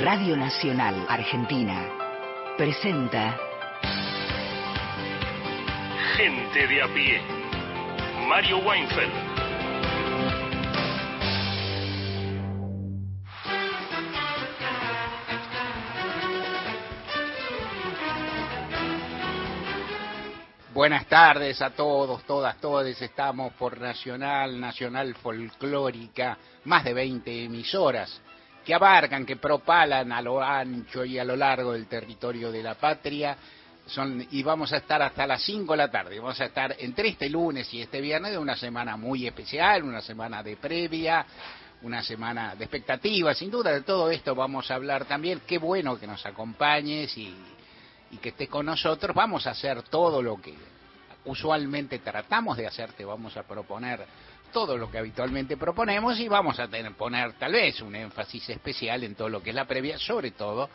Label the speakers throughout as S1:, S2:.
S1: Radio Nacional Argentina presenta
S2: Gente de a pie. Mario Weinfeld.
S3: Buenas tardes a todos, todas, todes. Estamos por Nacional, Nacional Folclórica, más de 20 emisoras que abarcan, que propalan a lo ancho y a lo largo del territorio de la patria. Son, y vamos a estar hasta las 5 de la tarde. Vamos a estar entre este lunes y este viernes de una semana muy especial, una semana de previa, una semana de expectativas. Sin duda de todo esto vamos a hablar también. Qué bueno que nos acompañes y, y que estés con nosotros. Vamos a hacer todo lo que usualmente tratamos de hacer. Te vamos a proponer todo lo que habitualmente proponemos y vamos a poner tal vez un énfasis especial en todo lo que es la previa, sobre todo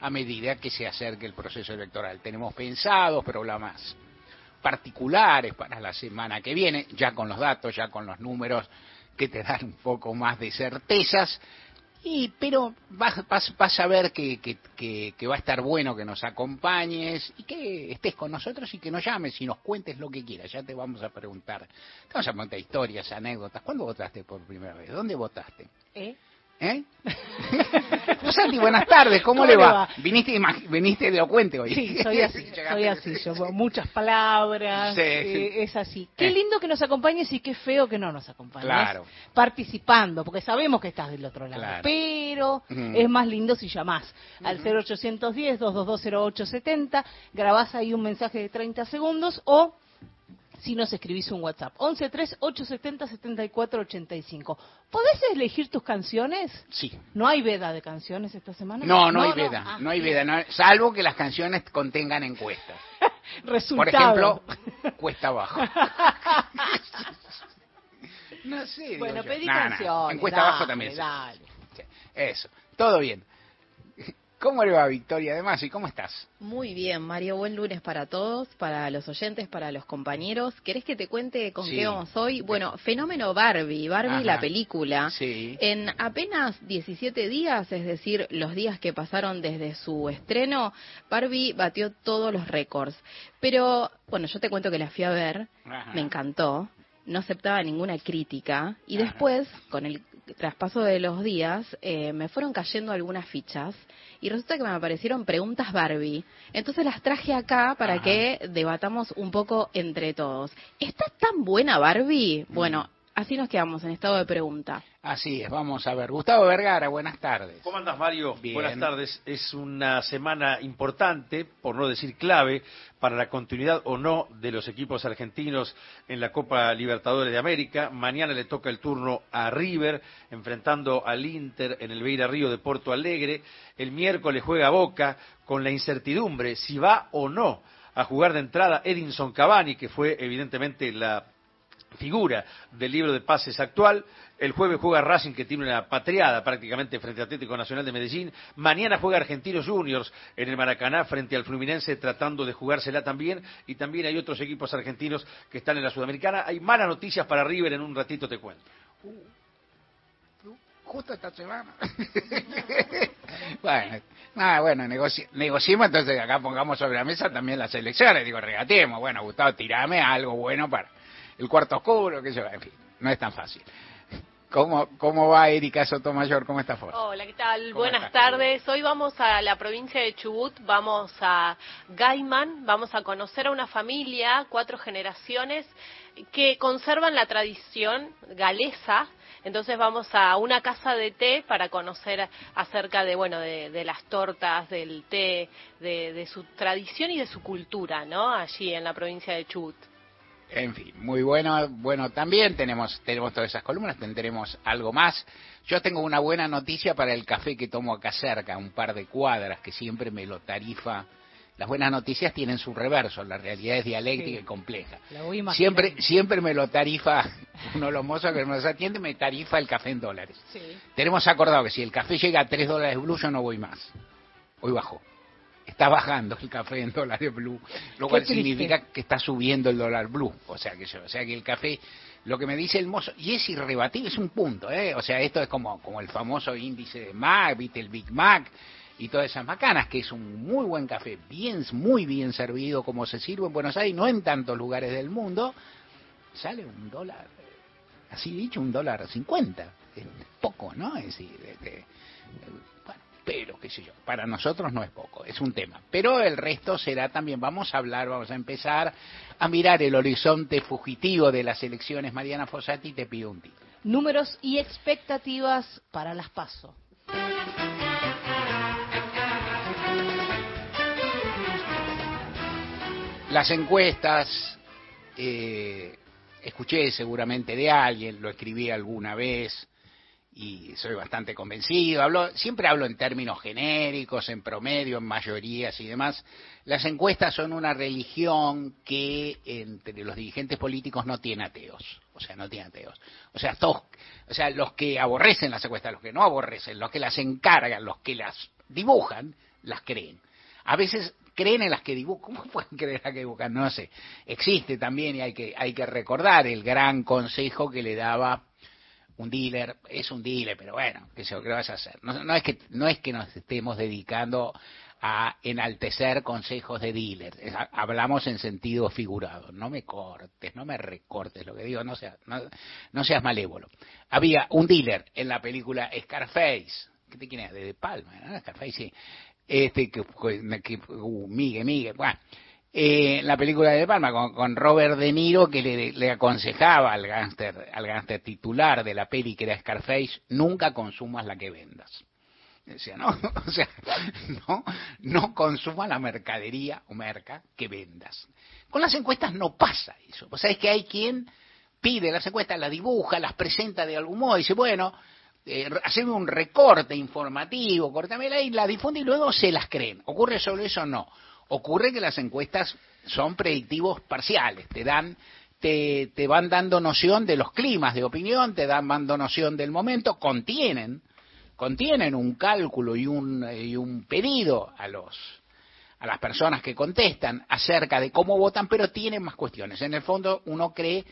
S3: a medida que se acerque el proceso electoral. Tenemos pensados programas particulares para la semana que viene, ya con los datos, ya con los números que te dan un poco más de certezas, y, pero vas, vas, vas a ver que, que, que, que, va a estar bueno que nos acompañes y que estés con nosotros y que nos llames y nos cuentes lo que quieras. Ya te vamos a preguntar. Te vamos a preguntar historias, anécdotas. ¿Cuándo votaste por primera vez? ¿Dónde votaste?
S4: ¿Eh?
S3: ¿Eh? Santi, buenas tardes, ¿cómo,
S4: ¿Cómo
S3: le va?
S4: va?
S3: Viniste, viniste elocuente hoy.
S4: Sí, soy así, soy así, yo muchas palabras,
S3: Sí,
S4: eh,
S3: sí.
S4: es así. Qué
S3: Eh.
S4: lindo que nos acompañes y qué feo que no nos acompañes.
S3: Claro.
S4: Participando, porque sabemos que estás del otro lado,
S3: Claro.
S4: pero es más lindo si llamás al 0810-2220870, grabás ahí un mensaje de 30 segundos o si nos escribís un WhatsApp. 1138707485. ¿Podés elegir tus canciones?
S3: Sí.
S4: ¿No hay veda de canciones esta semana?
S3: No, no, hay veda,
S4: Ah,
S3: no hay veda, no- salvo que las canciones contengan encuestas. Por
S4: Resultado.
S3: ejemplo, cuesta abajo. no sé.
S4: Bueno, pedí
S3: No, no,
S4: canciones.
S3: Encuesta abajo también.
S4: Dale.
S3: Eso, todo bien. ¿Cómo le va Victoria además y cómo estás?
S5: Muy bien, Mario, buen lunes para todos, para los oyentes, para los compañeros. ¿Querés que te cuente con
S3: Sí.
S5: qué vamos hoy? Bueno, fenómeno Barbie, Barbie
S3: Ajá.
S5: la película.
S3: Sí.
S5: En apenas 17 días, es decir, los días que pasaron desde su estreno, Barbie batió todos los récords. Pero, bueno, yo te cuento que la fui a ver,
S3: Ajá.
S5: me encantó, no aceptaba ninguna crítica y
S3: Ajá.
S5: después, con el traspaso de los días, eh, me fueron cayendo algunas fichas y resulta que me aparecieron preguntas Barbie. Entonces las traje acá para
S3: Ajá.
S5: que debatamos un poco entre todos. ¿Está tan buena Barbie? Bueno, así nos quedamos en estado de pregunta.
S3: Así es, vamos a ver. Gustavo Vergara, buenas tardes.
S6: ¿Cómo andas, Mario?
S3: Bien.
S6: Buenas tardes. Es una semana importante, por no decir clave, para la continuidad o no de los equipos argentinos en la Copa Libertadores de América. Mañana le toca el turno a River, enfrentando al Inter en el Beira Río de Porto Alegre. El miércoles juega Boca con la incertidumbre si va o no a jugar de entrada Edinson Cavani, que fue evidentemente la figura del libro de pases actual. El jueves juega Racing, que tiene una patriada prácticamente frente a Atlético Nacional de Medellín. Mañana juega Argentinos Juniors en el Maracaná frente al Fluminense, tratando de jugársela también. Y también hay otros equipos argentinos que están en la Sudamericana. Hay malas noticias para River, en un ratito te cuento.
S3: Justo esta semana. bueno, nada, bueno, negoci- negociemos entonces acá pongamos sobre la mesa también las elecciones. Digo, regateemos. Bueno, Gustavo, tirame algo bueno para el cuarto oscuro, que yo, en fin, no es tan fácil. ¿Cómo, cómo va Erika Sotomayor? ¿Cómo está Forza?
S7: Hola, ¿qué tal?
S3: ¿Cómo
S7: Buenas
S3: estás?
S7: tardes. Hoy vamos a la provincia de Chubut, vamos a Gaiman, vamos a conocer a una familia, cuatro generaciones, que conservan la tradición galesa. Entonces vamos a una casa de té para conocer acerca de, bueno, de, de las tortas, del té, de, de su tradición y de su cultura, ¿no? Allí en la provincia de Chubut.
S3: En fin, muy bueno. Bueno, también tenemos, tenemos todas esas columnas, tendremos algo más. Yo tengo una buena noticia para el café que tomo acá cerca, un par de cuadras, que siempre me lo tarifa. Las buenas noticias tienen su reverso, la realidad es dialéctica
S4: Sí.
S3: y compleja. Siempre, siempre me lo tarifa, uno de los mozos que nos atiende me tarifa el café en dólares.
S4: Sí.
S3: Tenemos acordado que si el café llega a 3 dólares blue, yo no voy más. Hoy bajó. Está bajando el café en dólares blue, lo cual significa que está subiendo el dólar blue. O sea que, o sea que el café lo que me dice el mozo, y es irrebatible, es un punto, ¿eh? O sea, esto es como, como el famoso índice de Mac, ¿viste? El Big Mac y todas esas macanas, que es un muy buen café, bien, muy bien servido como se sirve en Buenos Aires, no en tantos lugares del mundo, sale un dólar, así dicho, un dólar cincuenta. Es poco, ¿no? Es decir, este, pero qué sé yo, para nosotros no es poco, es un tema. Pero el resto será también, vamos a hablar, vamos a empezar a mirar el horizonte fugitivo de las elecciones. Mariana Fossati, te pido un título.
S4: Números y expectativas para las PASO.
S3: Las encuestas, eh, escuché seguramente de alguien, lo escribí alguna vez y soy bastante convencido. Hablo, siempre hablo en términos genéricos, en promedio, en mayorías y demás. Las encuestas son una religión que entre los dirigentes políticos no tiene ateos. O sea, no tiene ateos. O sea, todos, o sea, los que aborrecen las encuestas, los que no aborrecen, los que las encargan, los que las dibujan, las creen. A veces creen en las que dibujan. ¿Cómo pueden creer en las que dibujan? No sé. Existe también y hay que, hay que recordar el gran consejo que le daba un dealer. Es un dealer, pero bueno, ¿qué, se, vas a hacer? No, no, es que, no es que nos estemos dedicando a enaltecer consejos de dealer. hablamos en sentido figurado. No me cortes, no me recortes lo que digo, no seas, no, no seas malévolo. Había un dealer en la película Scarface. ¿Qué quién es? De, Palma. Scarface, sí este que, que uh, Migue, Migue, bueno, eh, la película de Palma con, con, Robert De Niro que le, le aconsejaba al gánster al gánster titular de la peli que era Scarface nunca consumas la que vendas decía no o sea no no consumas la mercadería o merca que vendas con las encuestas no pasa eso o sea es que hay quien pide las encuestas las dibuja las presenta de algún modo y dice bueno eh, un recorte informativo, cortamela y la difunde y luego se las creen. ¿Ocurre solo eso? No. Ocurre que las encuestas son predictivos parciales, te dan te, te van dando noción de los climas de opinión, te dan dando noción del momento, contienen contienen un cálculo y un, y un pedido a los a las personas que contestan acerca de cómo votan, pero tienen más cuestiones. En el fondo, uno cree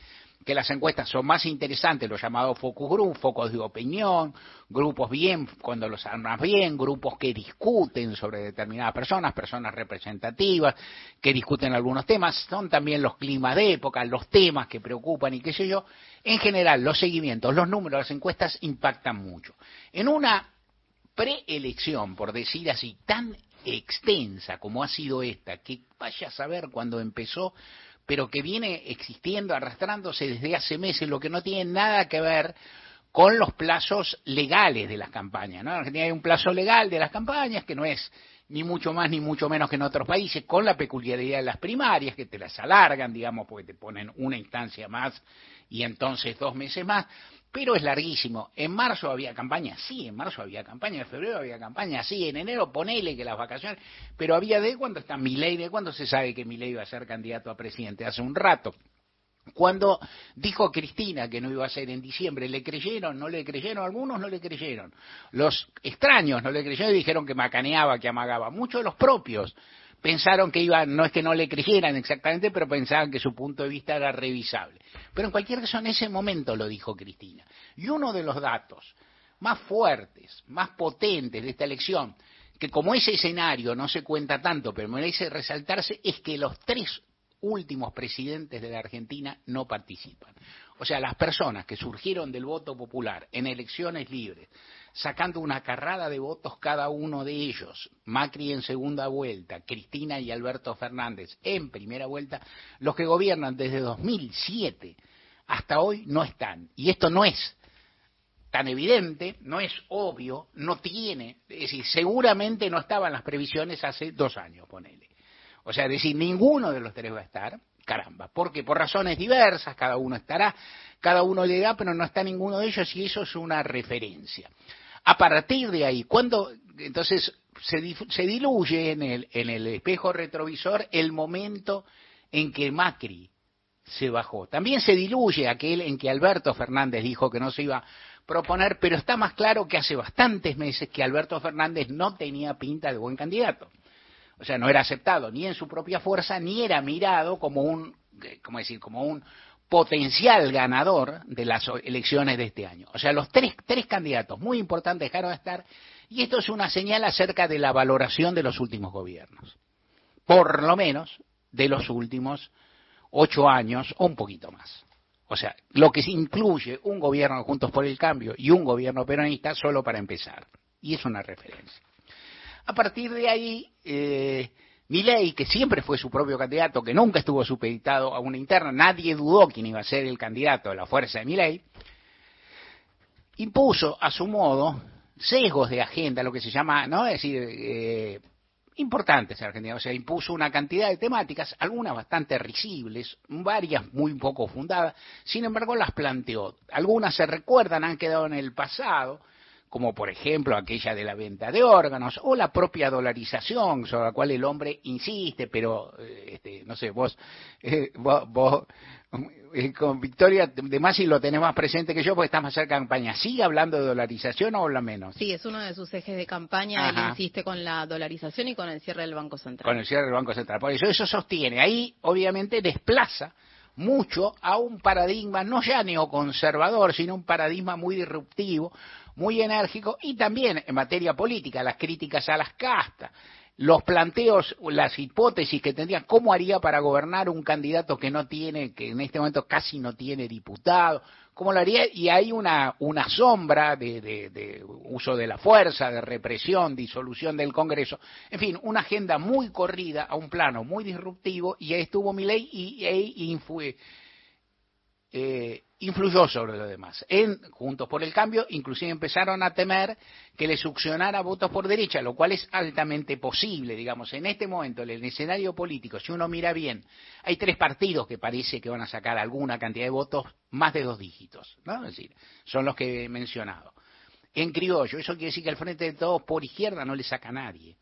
S3: que las encuestas son más interesantes, los llamados focus group, focos de opinión, grupos bien, cuando los armas bien, grupos que discuten sobre determinadas personas, personas representativas, que discuten algunos temas, son también los climas de época, los temas que preocupan y qué sé yo. En general, los seguimientos, los números, las encuestas impactan mucho. En una preelección, por decir así, tan extensa como ha sido esta, que vaya a saber cuando empezó, pero que viene existiendo, arrastrándose desde hace meses, lo que no tiene nada que ver con los plazos legales de las campañas. ¿no? En Argentina hay un plazo legal de las campañas que no es ni mucho más ni mucho menos que en otros países, con la peculiaridad de las primarias, que te las alargan, digamos, porque te ponen una instancia más y entonces dos meses más pero es larguísimo. En marzo había campaña, sí, en marzo había campaña, en febrero había campaña, sí, en enero ponele que las vacaciones, pero había de cuándo está Milei, de cuándo se sabe que Milei iba a ser candidato a presidente, hace un rato. Cuando dijo Cristina que no iba a ser en diciembre, ¿le creyeron? ¿No le creyeron? Algunos no le creyeron. Los extraños no le creyeron y dijeron que macaneaba, que amagaba. Muchos de los propios pensaron que iba, no es que no le creyeran exactamente, pero pensaban que su punto de vista era revisable. Pero en cualquier caso, en ese momento lo dijo Cristina. Y uno de los datos más fuertes, más potentes de esta elección, que como ese escenario no se cuenta tanto, pero merece resaltarse, es que los tres últimos presidentes de la Argentina no participan. O sea, las personas que surgieron del voto popular en elecciones libres, sacando una carrada de votos cada uno de ellos, Macri en segunda vuelta, Cristina y Alberto Fernández en primera vuelta, los que gobiernan desde 2007 hasta hoy no están. Y esto no es tan evidente, no es obvio, no tiene, es decir, seguramente no estaban las previsiones hace dos años, ponele. O sea, decir, ninguno de los tres va a estar, caramba, porque por razones diversas, cada uno estará, cada uno le da, pero no está ninguno de ellos y eso es una referencia. A partir de ahí, cuando entonces se, diluye en el, en el espejo retrovisor el momento en que Macri se bajó. También se diluye aquel en que Alberto Fernández dijo que no se iba a proponer, pero está más claro que hace bastantes meses que Alberto Fernández no tenía pinta de buen candidato. O sea, no era aceptado ni en su propia fuerza, ni era mirado como un, ¿cómo decir?, como un potencial ganador de las elecciones de este año. O sea, los tres, tres candidatos muy importantes dejaron de estar y esto es una señal acerca de la valoración de los últimos gobiernos. Por lo menos de los últimos ocho años o un poquito más. O sea, lo que incluye un gobierno Juntos por el Cambio y un gobierno peronista solo para empezar. Y es una referencia. A partir de ahí, eh, Milei, que siempre fue su propio candidato, que nunca estuvo supeditado a una interna, nadie dudó quién iba a ser el candidato de la fuerza de Milei, impuso a su modo sesgos de agenda, lo que se llama, ¿no? Es decir, eh, importantes en Argentina. O sea, impuso una cantidad de temáticas, algunas bastante risibles, varias muy poco fundadas, sin embargo las planteó. Algunas se recuerdan, han quedado en el pasado, como por ejemplo aquella de la venta de órganos o la propia dolarización sobre la cual el hombre insiste, pero eh, este, no sé, vos, eh, vos, eh, con Victoria de Masi lo tenés más presente que yo porque estás más cerca de campaña. ¿Sigue hablando de dolarización o habla menos?
S5: Sí, es uno de sus ejes de campaña y insiste con la dolarización y con el cierre del Banco Central.
S3: Con el cierre del Banco Central. Por eso eso sostiene. Ahí obviamente desplaza mucho a un paradigma no ya neoconservador, sino un paradigma muy disruptivo, muy enérgico y también en materia política, las críticas a las castas, los planteos, las hipótesis que tendrían, cómo haría para gobernar un candidato que no tiene, que en este momento casi no tiene diputado, cómo lo haría, y hay una, una sombra de, uso de la fuerza, de represión, disolución del Congreso, en fin, una agenda muy corrida a un plano muy disruptivo, y ahí estuvo mi ley y, y, fue, eh, influyó sobre lo demás. En Juntos por el Cambio, inclusive empezaron a temer que le succionara votos por derecha, lo cual es altamente posible, digamos, en este momento, en el escenario político, si uno mira bien, hay tres partidos que parece que van a sacar alguna cantidad de votos más de dos dígitos, ¿no? Es decir, son los que he mencionado. En criollo, eso quiere decir que al frente de todos por izquierda no le saca a nadie.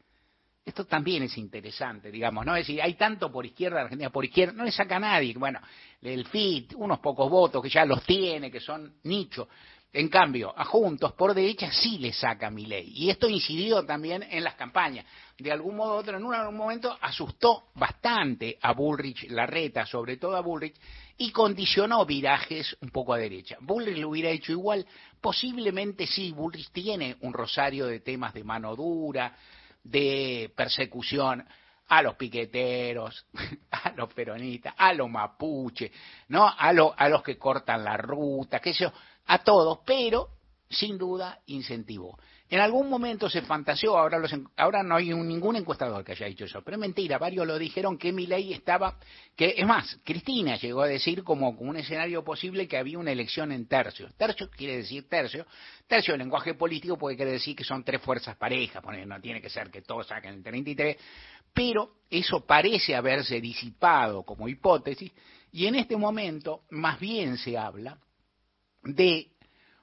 S3: Esto también es interesante, digamos, ¿no? Es decir, hay tanto por izquierda, Argentina por izquierda, no le saca nadie. Bueno, el FIT, unos pocos votos que ya los tiene, que son nicho. En cambio, a Juntos por derecha sí le saca mi ley. Y esto incidió también en las campañas. De algún modo u otro, en un momento asustó bastante a Bullrich, la reta, sobre todo a Bullrich, y condicionó virajes un poco a derecha. Bullrich lo hubiera hecho igual, posiblemente sí, Bullrich tiene un rosario de temas de mano dura, de persecución a los piqueteros, a los peronistas, a los mapuches, ¿no? A, a los que cortan la ruta, qué sé yo, a todos, pero sin duda incentivó. En algún momento se fantaseó, ahora, no hay ningún encuestador que haya dicho eso, pero es mentira, varios lo dijeron que mi ley estaba, que es más, Cristina llegó a decir como, un escenario posible que había una elección en tercios. Tercio quiere decir tercio, tercio en lenguaje político puede querer decir que son tres fuerzas parejas, no tiene que ser que todos saquen el 33, pero eso parece haberse disipado como hipótesis y en este momento más bien se habla de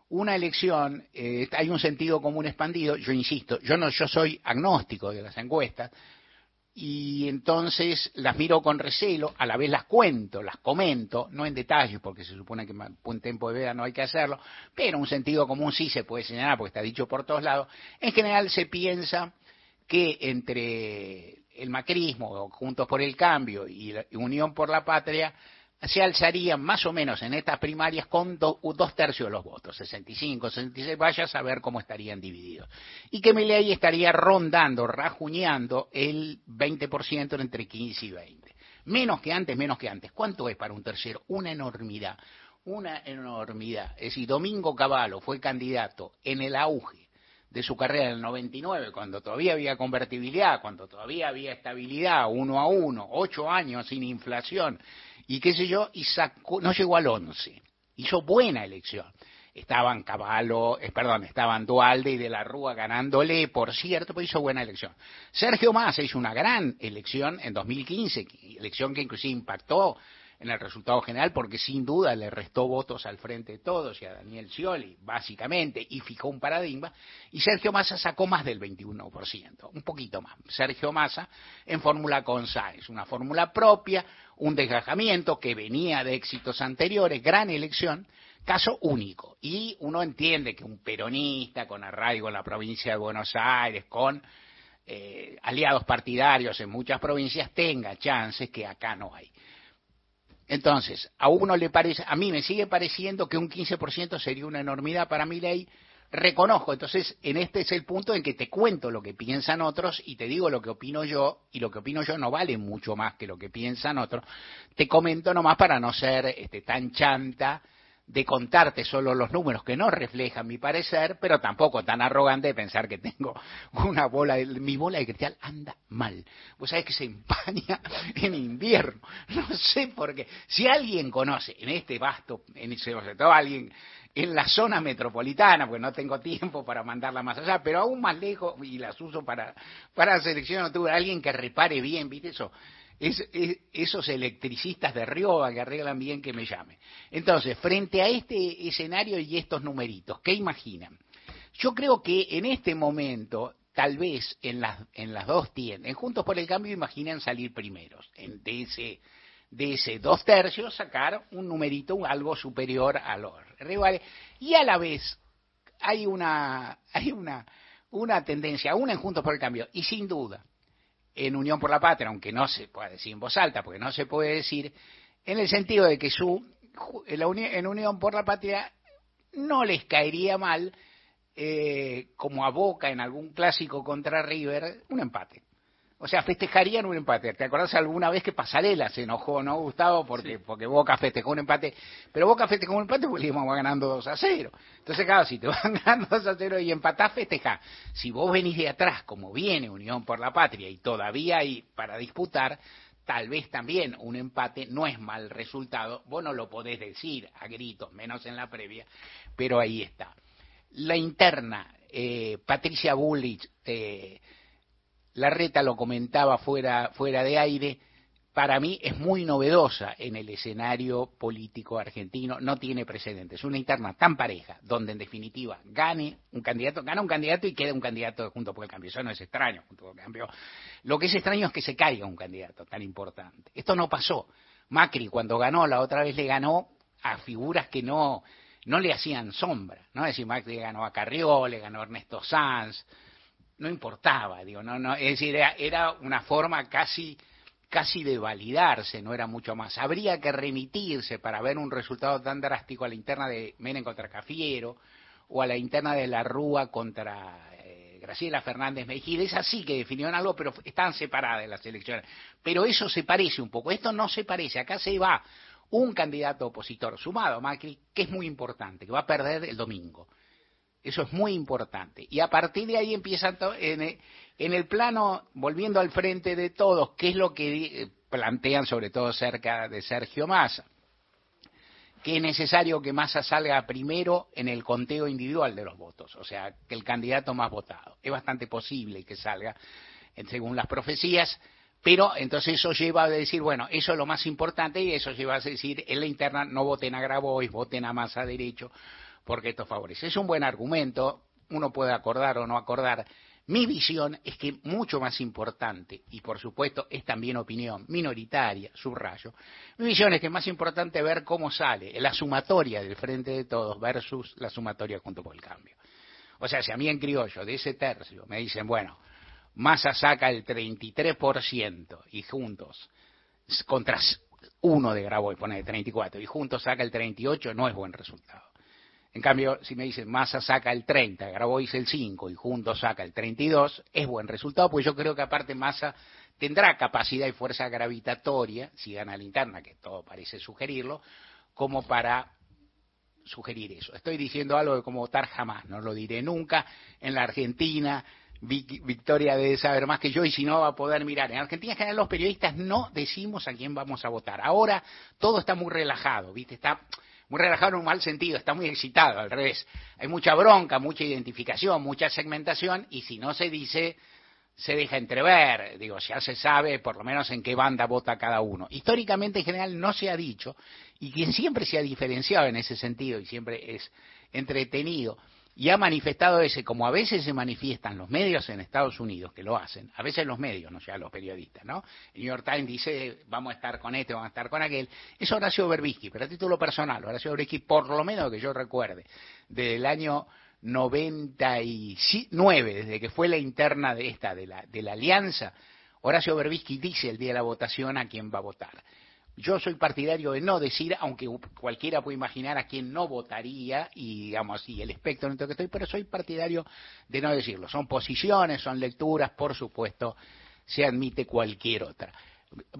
S3: una elección, eh, hay un sentido común expandido, yo insisto, yo no, yo soy agnóstico de las encuestas, y entonces las miro con recelo, a la vez las cuento, las comento, no en detalle, porque se supone que en tiempo de vida no hay que hacerlo, pero un sentido común sí se puede señalar, porque está dicho por todos lados. En general se piensa que entre el macrismo, Juntos por el Cambio y la Unión por la Patria, se alzarían más o menos en estas primarias con dos tercios de los votos, 65, 66, vaya a saber cómo estarían divididos. Y que Milei estaría rondando, rajuñando el 20% entre 15 y 20. Menos que antes, menos que antes. ¿Cuánto es para un tercero? Una enormidad, una enormidad. Es decir, Domingo Cavallo fue candidato en el auge de su carrera en el 99, cuando todavía había convertibilidad, cuando todavía había estabilidad, uno a uno, ocho años sin inflación, y qué sé yo, y sacó, no llegó al 11. Hizo buena elección. Estaban Caballo, eh, perdón, estaban Dualde y De la Rúa ganándole, por cierto, pero hizo buena elección. Sergio Massa hizo una gran elección en 2015, elección que inclusive impactó en el resultado general porque sin duda le restó votos al frente de todos y a Daniel Scioli, básicamente, y fijó un paradigma, y Sergio Massa sacó más del 21%, un poquito más. Sergio Massa en fórmula con Sáenz, una fórmula propia, un desgajamiento que venía de éxitos anteriores, gran elección, caso único. Y uno entiende que un peronista con arraigo en la provincia de Buenos Aires, con eh, aliados partidarios en muchas provincias, tenga chances que acá no hay. Entonces, a uno le parece, a mí me sigue pareciendo que un 15% sería una enormidad para mi ley. Reconozco, entonces, en este es el punto en que te cuento lo que piensan otros y te digo lo que opino yo, y lo que opino yo no vale mucho más que lo que piensan otros. Te comento nomás para no ser este, tan chanta de contarte solo los números que no reflejan mi parecer, pero tampoco tan arrogante de pensar que tengo una bola, de, mi bola de cristal anda mal. Vos sabés que se empaña en invierno. No sé por qué. Si alguien conoce en este vasto, en sobre todo alguien en la zona metropolitana, porque no tengo tiempo para mandarla más allá, pero aún más lejos, y las uso para, para selección tuve alguien que repare bien, ¿viste eso? es, esos electricistas de Rioba que arreglan bien que me llamen. Entonces, frente a este escenario y estos numeritos, ¿qué imaginan? Yo creo que en este momento, tal vez en las, en las dos tiendas, en Juntos por el Cambio imaginan salir primeros, en, de, de ese dos tercios sacar un numerito algo superior a los rivales, y a la vez hay una, hay una, una tendencia, una en Juntos por el Cambio, y sin duda, en Unión por la Patria, aunque no se pueda decir en voz alta, porque no se puede decir, en el sentido de que su, en Unión por la Patria no les caería mal, eh, como a Boca en algún clásico contra River, un empate. O sea, festejarían un empate. ¿Te acordás alguna vez que Pasarela se enojó, no, Gustavo? Porque, porque Boca festejó un empate. Pero Boca festejó un empate porque le íbamos ganando 2 a 0. Entonces, claro, si te van ganando 2 a 0 y empatás, festejás. Si vos venís de atrás, como viene Unión por la Patria, y todavía hay para disputar, tal vez también un empate no es mal resultado. Vos no lo podés decir a gritos, menos en la previa, pero ahí está. La interna, eh, Patricia Bullich, eh, la reta lo comentaba fuera, fuera de aire, para mí es muy novedosa en el escenario político argentino, no tiene precedentes. Una interna tan pareja, donde en definitiva gane un candidato, gana un candidato y queda un candidato junto por el cambio. Eso no es extraño, junto por el cambio. Lo que es extraño es que se caiga un candidato tan importante. Esto no pasó. Macri cuando ganó, la otra vez le ganó a figuras que no, no le hacían sombra, ¿no? Es decir, Macri ganó a Carrió, le ganó a Ernesto Sanz, no importaba, digo, no, no, es decir, era, una forma casi, casi de validarse, no era mucho más. Habría que remitirse para ver un resultado tan drástico a la interna de Menem contra Cafiero o a la interna de la Rúa contra eh, Graciela Fernández Mejía. Es así que definieron algo, pero están separadas las elecciones. Pero eso se parece un poco, esto no se parece, acá se va un candidato opositor sumado a Macri, que es muy importante, que va a perder el domingo. Eso es muy importante. Y a partir de ahí empiezan en, el plano, volviendo al frente de todos, ¿qué es lo que eh, plantean sobre todo cerca de Sergio Massa? Que es necesario que Massa salga primero en el conteo individual de los votos, o sea, que el candidato más votado. Es bastante posible que salga, según las profecías, pero entonces eso lleva a decir, bueno, eso es lo más importante y eso lleva a decir, en la interna no voten a Grabois, voten a Massa derecho, porque esto favorece. Es un buen argumento, uno puede acordar o no acordar. Mi visión es que mucho más importante, y por supuesto es también opinión minoritaria, subrayo, mi visión es que es más importante ver cómo sale la sumatoria del frente de todos versus la sumatoria junto con el cambio. O sea, si a mí en criollo de ese tercio me dicen, bueno, Massa saca el 33% y juntos contra uno de Grabois pone el 34 y juntos saca el 38, no es buen resultado. En cambio, si me dicen Massa saca el 30, Grabois el 5 y juntos saca el 32, es buen resultado, pues yo creo que aparte Massa tendrá capacidad y fuerza gravitatoria, si gana la interna, que todo parece sugerirlo, como para sugerir eso. Estoy diciendo algo de como votar jamás, no lo diré nunca. En la Argentina, Victoria debe saber más que yo y si no va a poder mirar. En Argentina en general los periodistas no decimos a quién vamos a votar. Ahora todo está muy relajado, ¿viste? Está muy relajado en un mal sentido, está muy excitado, al revés. Hay mucha bronca, mucha identificación, mucha segmentación, y si no se dice, se deja entrever, digo, ya se sabe por lo menos en qué banda vota cada uno. Históricamente en general no se ha dicho, y quien siempre se ha diferenciado en ese sentido y siempre es entretenido, y ha manifestado ese, como a veces se manifiestan los medios en Estados Unidos, que lo hacen, a veces los medios, no sea los periodistas, ¿no? El New York Times dice, vamos a estar con este, vamos a estar con aquel. Es Horacio Berbisky, pero a título personal, Horacio Berbisky, por lo menos que yo recuerde, del año 99, desde que fue la interna de esta, de la, de la alianza, Horacio Berbisky dice el día de la votación a quién va a votar. Yo soy partidario de no decir, aunque cualquiera puede imaginar a quién no votaría, y digamos así, el espectro en el que estoy, pero soy partidario de no decirlo. Son posiciones, son lecturas, por supuesto, se admite cualquier otra.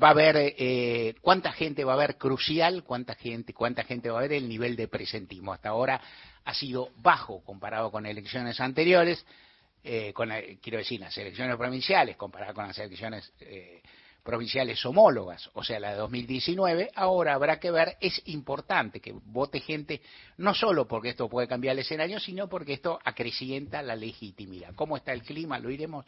S3: Va a haber, eh, ¿cuánta gente va a haber crucial? ¿Cuánta gente, cuánta gente va a haber el nivel de presentismo? Hasta ahora ha sido bajo comparado con elecciones anteriores, eh, con, quiero decir, las elecciones provinciales, comparado con las elecciones eh, provinciales homólogas, o sea, la de 2019, ahora habrá que ver, es importante que vote gente, no solo porque esto puede cambiar el escenario, sino porque esto acrecienta la legitimidad. ¿Cómo está el clima? Lo iremos.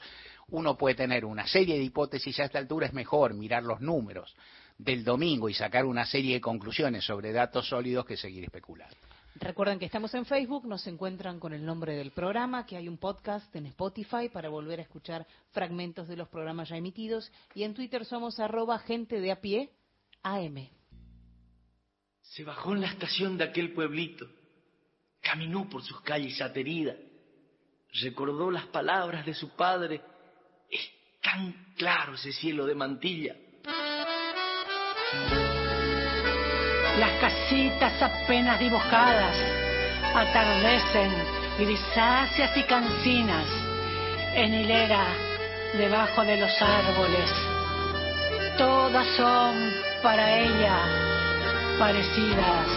S3: Uno puede tener una serie de hipótesis, a esta altura es mejor mirar los números del domingo y sacar una serie de conclusiones sobre datos sólidos que seguir especulando.
S4: Recuerden que estamos en Facebook, nos encuentran con el nombre del programa, que hay un podcast en Spotify para volver a escuchar fragmentos de los programas ya emitidos y en Twitter somos arroba gente de a pie AM.
S8: Se bajó en la estación de aquel pueblito, caminó por sus calles ateridas, recordó las palabras de su padre, es tan claro ese cielo de mantilla.
S9: Las casitas apenas dibujadas atardecen grisáceas y cancinas en hilera debajo de los árboles. Todas son para ella parecidas.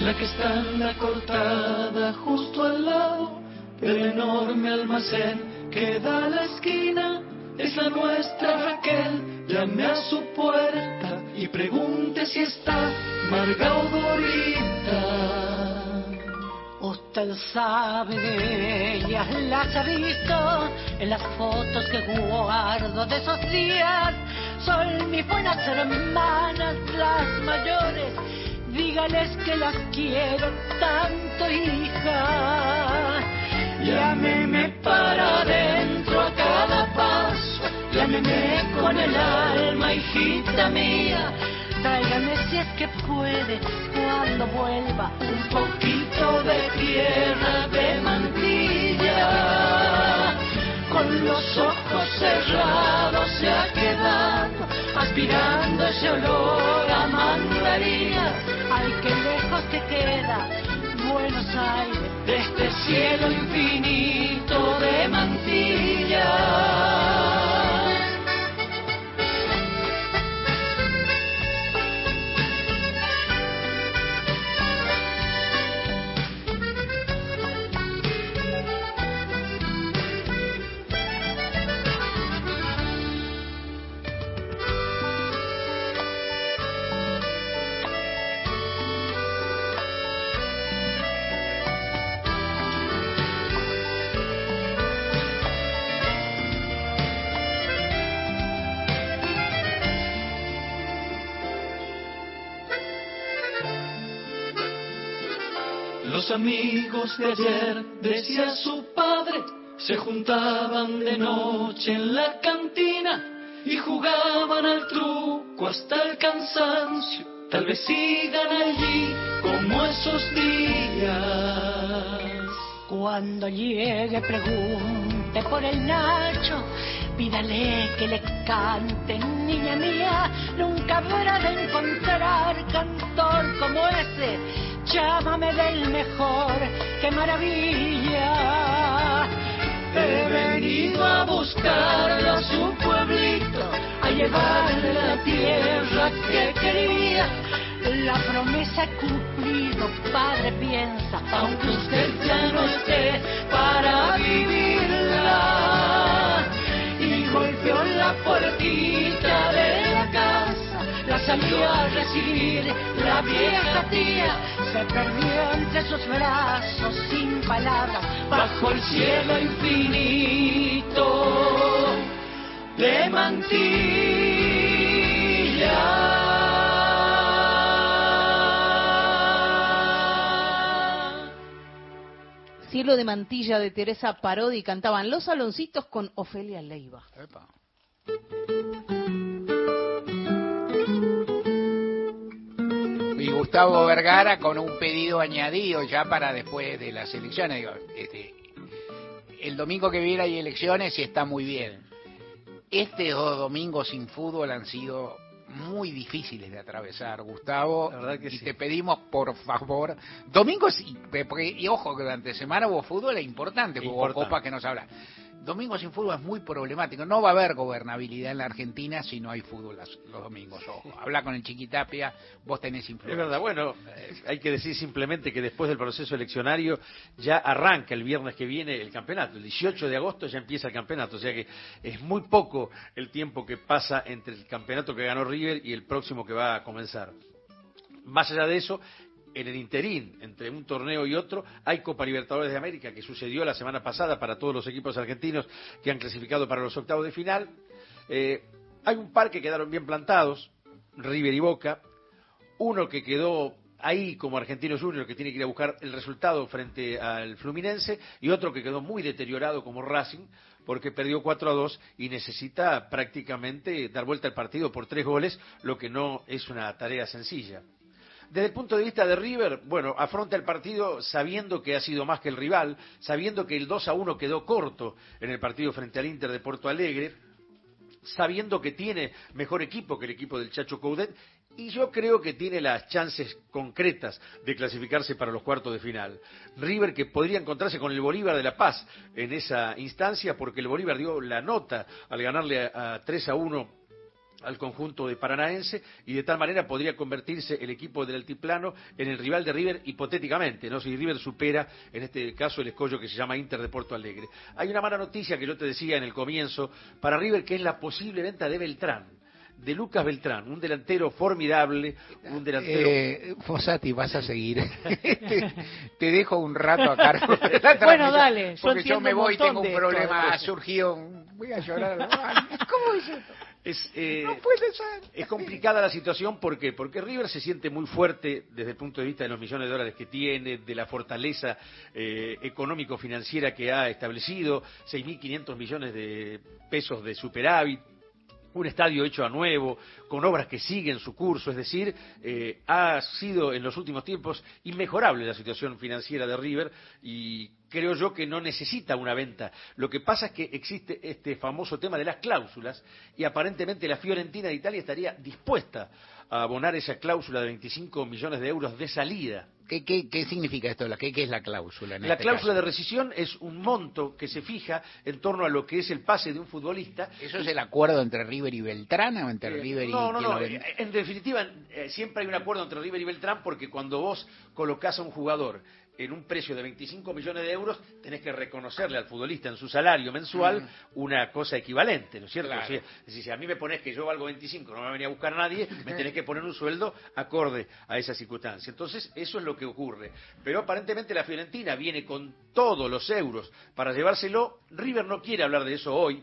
S10: La que está cortada justo al lado del enorme almacén que da la esquina es la nuestra Raquel. Llame a su puerta y pregunte si está Marga
S9: Usted sabe de ellas, las ha visto en las fotos que guardo de esos días. Son mis buenas hermanas, las mayores. Dígales que las quiero tanto, hija. Llámeme para paso, llámeme con el alma, hijita mía. Tráigame si es que puede, cuando vuelva, un poquito de tierra de mantilla. Con los ojos cerrados se ha quedado, aspirando ese olor a mandarina. Ay, qué lejos que queda Buenos Aires, de este cielo infinito de mantilla.
S10: Los amigos de ayer, decía su padre, se juntaban de noche en la cantina y jugaban al truco hasta el cansancio. Tal vez sigan allí como esos días.
S9: Cuando llegue pregunte por el Nacho, pídale que le cante, niña mía, nunca habrá de encontrar cantor como ese llámame del mejor, qué maravilla.
S10: He venido a buscarlo a su pueblito, a llevarle la tierra que quería.
S9: La promesa he cumplido, padre piensa,
S10: aunque usted ya no esté para vivirla. La puertita de la casa, la salió a recibir la vieja tía
S9: se perdió entre sus brazos sin palabras
S10: bajo el cielo infinito de mantilla.
S4: Cielo de Mantilla de Teresa Parodi cantaban Los Saloncitos con Ofelia Leiva.
S3: Gustavo Vergara con un pedido añadido ya para después de las elecciones. Digo, este, el domingo que viene hay elecciones y está muy bien. Este dos domingos sin fútbol han sido muy difíciles de atravesar, Gustavo.
S6: La que
S3: y
S6: sí.
S3: te pedimos, por favor, domingos, y, y ojo, que durante semana hubo fútbol, es importante, hubo copas que nos habla. Domingo sin fútbol es muy problemático. No va a haber gobernabilidad en la Argentina si no hay fútbol los domingos. Ojo. Habla con el Chiquitapia, vos tenés influencia.
S6: Es verdad, bueno, eh, hay que decir simplemente que después del proceso eleccionario ya arranca el viernes que viene el campeonato. El 18 de agosto ya empieza el campeonato, o sea que es muy poco el tiempo que pasa entre el campeonato que ganó River y el próximo que va a comenzar. Más allá de eso, en el interín, entre un torneo y otro, hay Copa Libertadores de América, que sucedió la semana pasada para todos los equipos argentinos que han clasificado para los octavos de final. Eh, hay un par que quedaron bien plantados, River y Boca, uno que quedó ahí como Argentino Junior, que tiene que ir a buscar el resultado frente al Fluminense, y otro que quedó muy deteriorado como Racing, porque perdió 4 a 2 y necesita prácticamente dar vuelta al partido por tres goles, lo que no es una tarea sencilla. Desde el punto de vista de River, bueno, afronta el partido sabiendo que ha sido más que el rival, sabiendo que el 2 a 1 quedó corto en el partido frente al Inter de Porto Alegre, sabiendo que tiene mejor equipo que el equipo del Chacho Coudet y yo creo que tiene las chances concretas de clasificarse para los cuartos de final. River que podría encontrarse con el Bolívar de La Paz en esa instancia porque el Bolívar dio la nota al ganarle a, a 3 a 1 al conjunto de Paranaense y de tal manera podría convertirse el equipo del altiplano en el rival de River hipotéticamente, ¿no? Si River supera en este caso el escollo que se llama Inter de Porto Alegre. Hay una mala noticia que yo te decía en el comienzo para River que es la posible venta de Beltrán, de Lucas Beltrán, un delantero formidable, un delantero
S3: Eh, Fossati, vas a seguir. te, te dejo un rato a cargo. de la
S4: Bueno, dale,
S3: Porque yo me voy, tengo un problema, ha surgido. Voy a llorar. ¿Cómo es esto?
S6: Es, eh,
S3: No puede ser.
S6: es complicada la situación ¿por qué? porque River se siente muy fuerte desde el punto de vista de los millones de dólares que tiene, de la fortaleza eh, económico-financiera que ha establecido, 6.500 millones de pesos de superávit, un estadio hecho a nuevo, con obras que siguen su curso, es decir, eh, ha sido en los últimos tiempos inmejorable la situación financiera de River y creo yo que no necesita una venta. Lo que pasa es que existe este famoso tema de las cláusulas y aparentemente la Fiorentina de Italia estaría dispuesta a abonar esa cláusula de 25 millones de euros de salida.
S3: ¿Qué, qué, qué significa esto? ¿Qué, qué es la cláusula? En
S6: La
S3: este
S6: cláusula
S3: caso?
S6: de rescisión es un monto que se fija en torno a lo que es el pase de un futbolista
S3: ¿Eso es el acuerdo entre River y Beltrán o entre
S6: Eh,
S3: River y
S6: no, no, no.
S3: lo vende?
S6: en definitiva, eh, siempre hay un acuerdo entre River y Beltrán porque cuando vos colocás a un jugador en un precio de 25 millones de euros, tenés que reconocerle al futbolista en su salario mensual una cosa equivalente, ¿no es cierto?
S3: Mm. Claro.
S6: O sea, es decir, si a mí me pones que yo valgo 25, no me va a venir a buscar nadie, me tenés que poner un sueldo acorde a esa circunstancia. Entonces, eso es lo que ocurre. Pero aparentemente la Fiorentina viene con todos los euros para llevárselo. River no quiere hablar de eso hoy,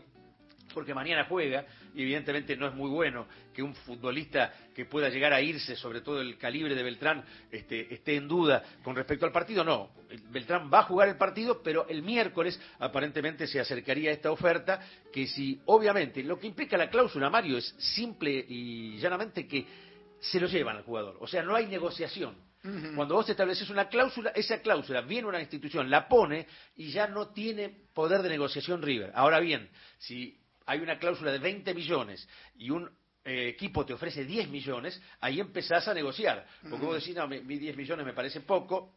S6: porque mañana juega y evidentemente no es muy bueno que un futbolista que pueda llegar a irse, sobre todo el calibre de Beltrán, este, esté en duda con respecto al partido. No, el- Beltrán va a jugar el partido, pero el miércoles aparentemente se acercaría a esta oferta que si, obviamente, lo que implica la cláusula, Mario, es simple y llanamente que se lo llevan al jugador. O sea, no hay negociación. Cuando vos estableces una cláusula, esa cláusula viene una institución, la pone y ya no tiene poder de negociación River. Ahora bien, si hay una cláusula de 20 millones y un eh, equipo te ofrece 10 millones, ahí empezás a negociar. Porque vos decís, no, mi, mi 10 millones me parece poco,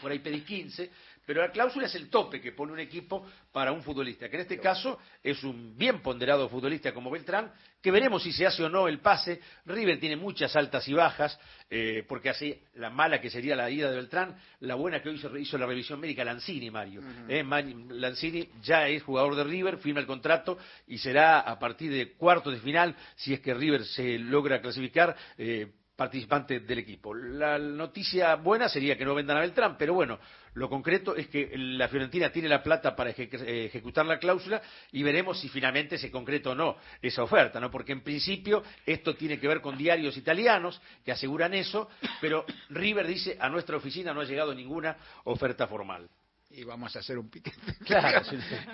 S6: por ahí pedí 15, pero la cláusula es el tope que pone un equipo para un futbolista, que en este caso es un bien ponderado futbolista como Beltrán, que veremos si se hace o no el pase. River tiene muchas altas y bajas, eh, porque hace la mala que sería la ida de Beltrán, la buena que hoy hizo, hizo la revisión médica Lanzini, Mario. Eh, Ma- Lanzini ya es jugador de River, firma el contrato y será a partir de cuartos de final, si es que River se logra clasificar, eh, participante del equipo. La noticia buena sería que no vendan a Beltrán, pero bueno, lo concreto es que la Fiorentina tiene la plata para eje- ejecutar la cláusula y veremos si finalmente se concreta o no esa oferta, ¿no? Porque en principio esto tiene que ver con diarios italianos que aseguran eso, pero River dice a nuestra oficina no ha llegado ninguna oferta formal.
S3: Y vamos a hacer un piquete.
S6: Claro.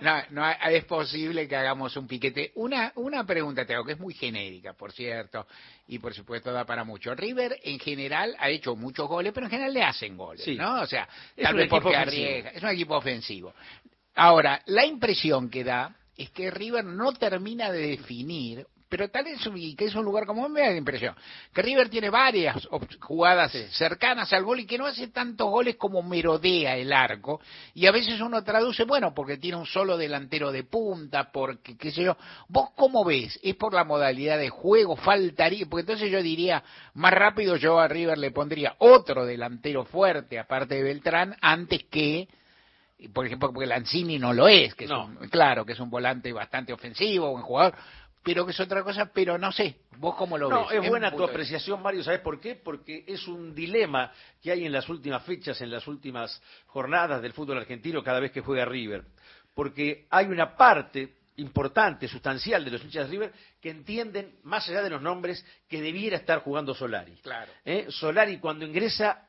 S3: No, no, es posible que hagamos un piquete. Una, una pregunta te hago, que es muy genérica, por cierto, y por supuesto da para mucho. River, en general, ha hecho muchos goles, pero en general le hacen goles,
S6: Sí.
S3: ¿no? O sea,
S6: Es
S3: tal vez porque
S6: ofensivo.
S3: arriesga. Es un equipo ofensivo. Ahora, la impresión que da es que River no termina de definir, pero tal vez y que es un lugar como me da la impresión, que River tiene varias jugadas cercanas al gol y que no hace tantos goles como merodea el arco, y a veces uno traduce, bueno, porque tiene un solo delantero de punta, porque qué sé yo, vos cómo ves, es por la modalidad de juego, faltaría, porque entonces yo diría, más rápido yo a River le pondría otro delantero fuerte, aparte de Beltrán, antes que por ejemplo, porque Lanzini no lo es, que es
S6: No.
S3: un- claro, que es un volante bastante ofensivo, buen jugador, pero que es otra cosa, pero no sé, vos cómo lo
S6: No,
S3: ves.
S6: es buena tu apreciación, Mario. ¿Sabes por qué? Porque es un dilema que hay en las últimas fechas, en las últimas jornadas del fútbol argentino cada vez que juega River. Porque hay una parte importante, sustancial de los hinchas de River que entienden, más allá de los nombres, que debiera estar jugando Solari.
S3: Claro.
S6: ¿Eh? Solari cuando ingresa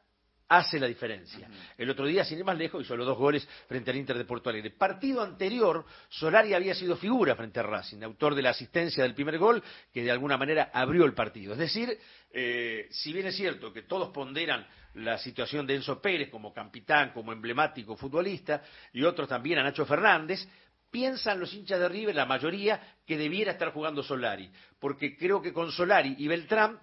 S6: hace la diferencia. El otro día, sin ir más lejos, hizo los dos goles frente al Inter de Porto Alegre. Partido anterior, Solari había sido figura frente a Racing, autor de la asistencia del primer gol, que de alguna manera abrió el partido. Es decir, eh, si bien es cierto que todos ponderan la situación de Enzo Pérez como capitán, como emblemático futbolista, y otros también a Nacho Fernández, piensan los hinchas de River, la mayoría, que debiera estar jugando Solari, porque creo que con Solari y Beltrán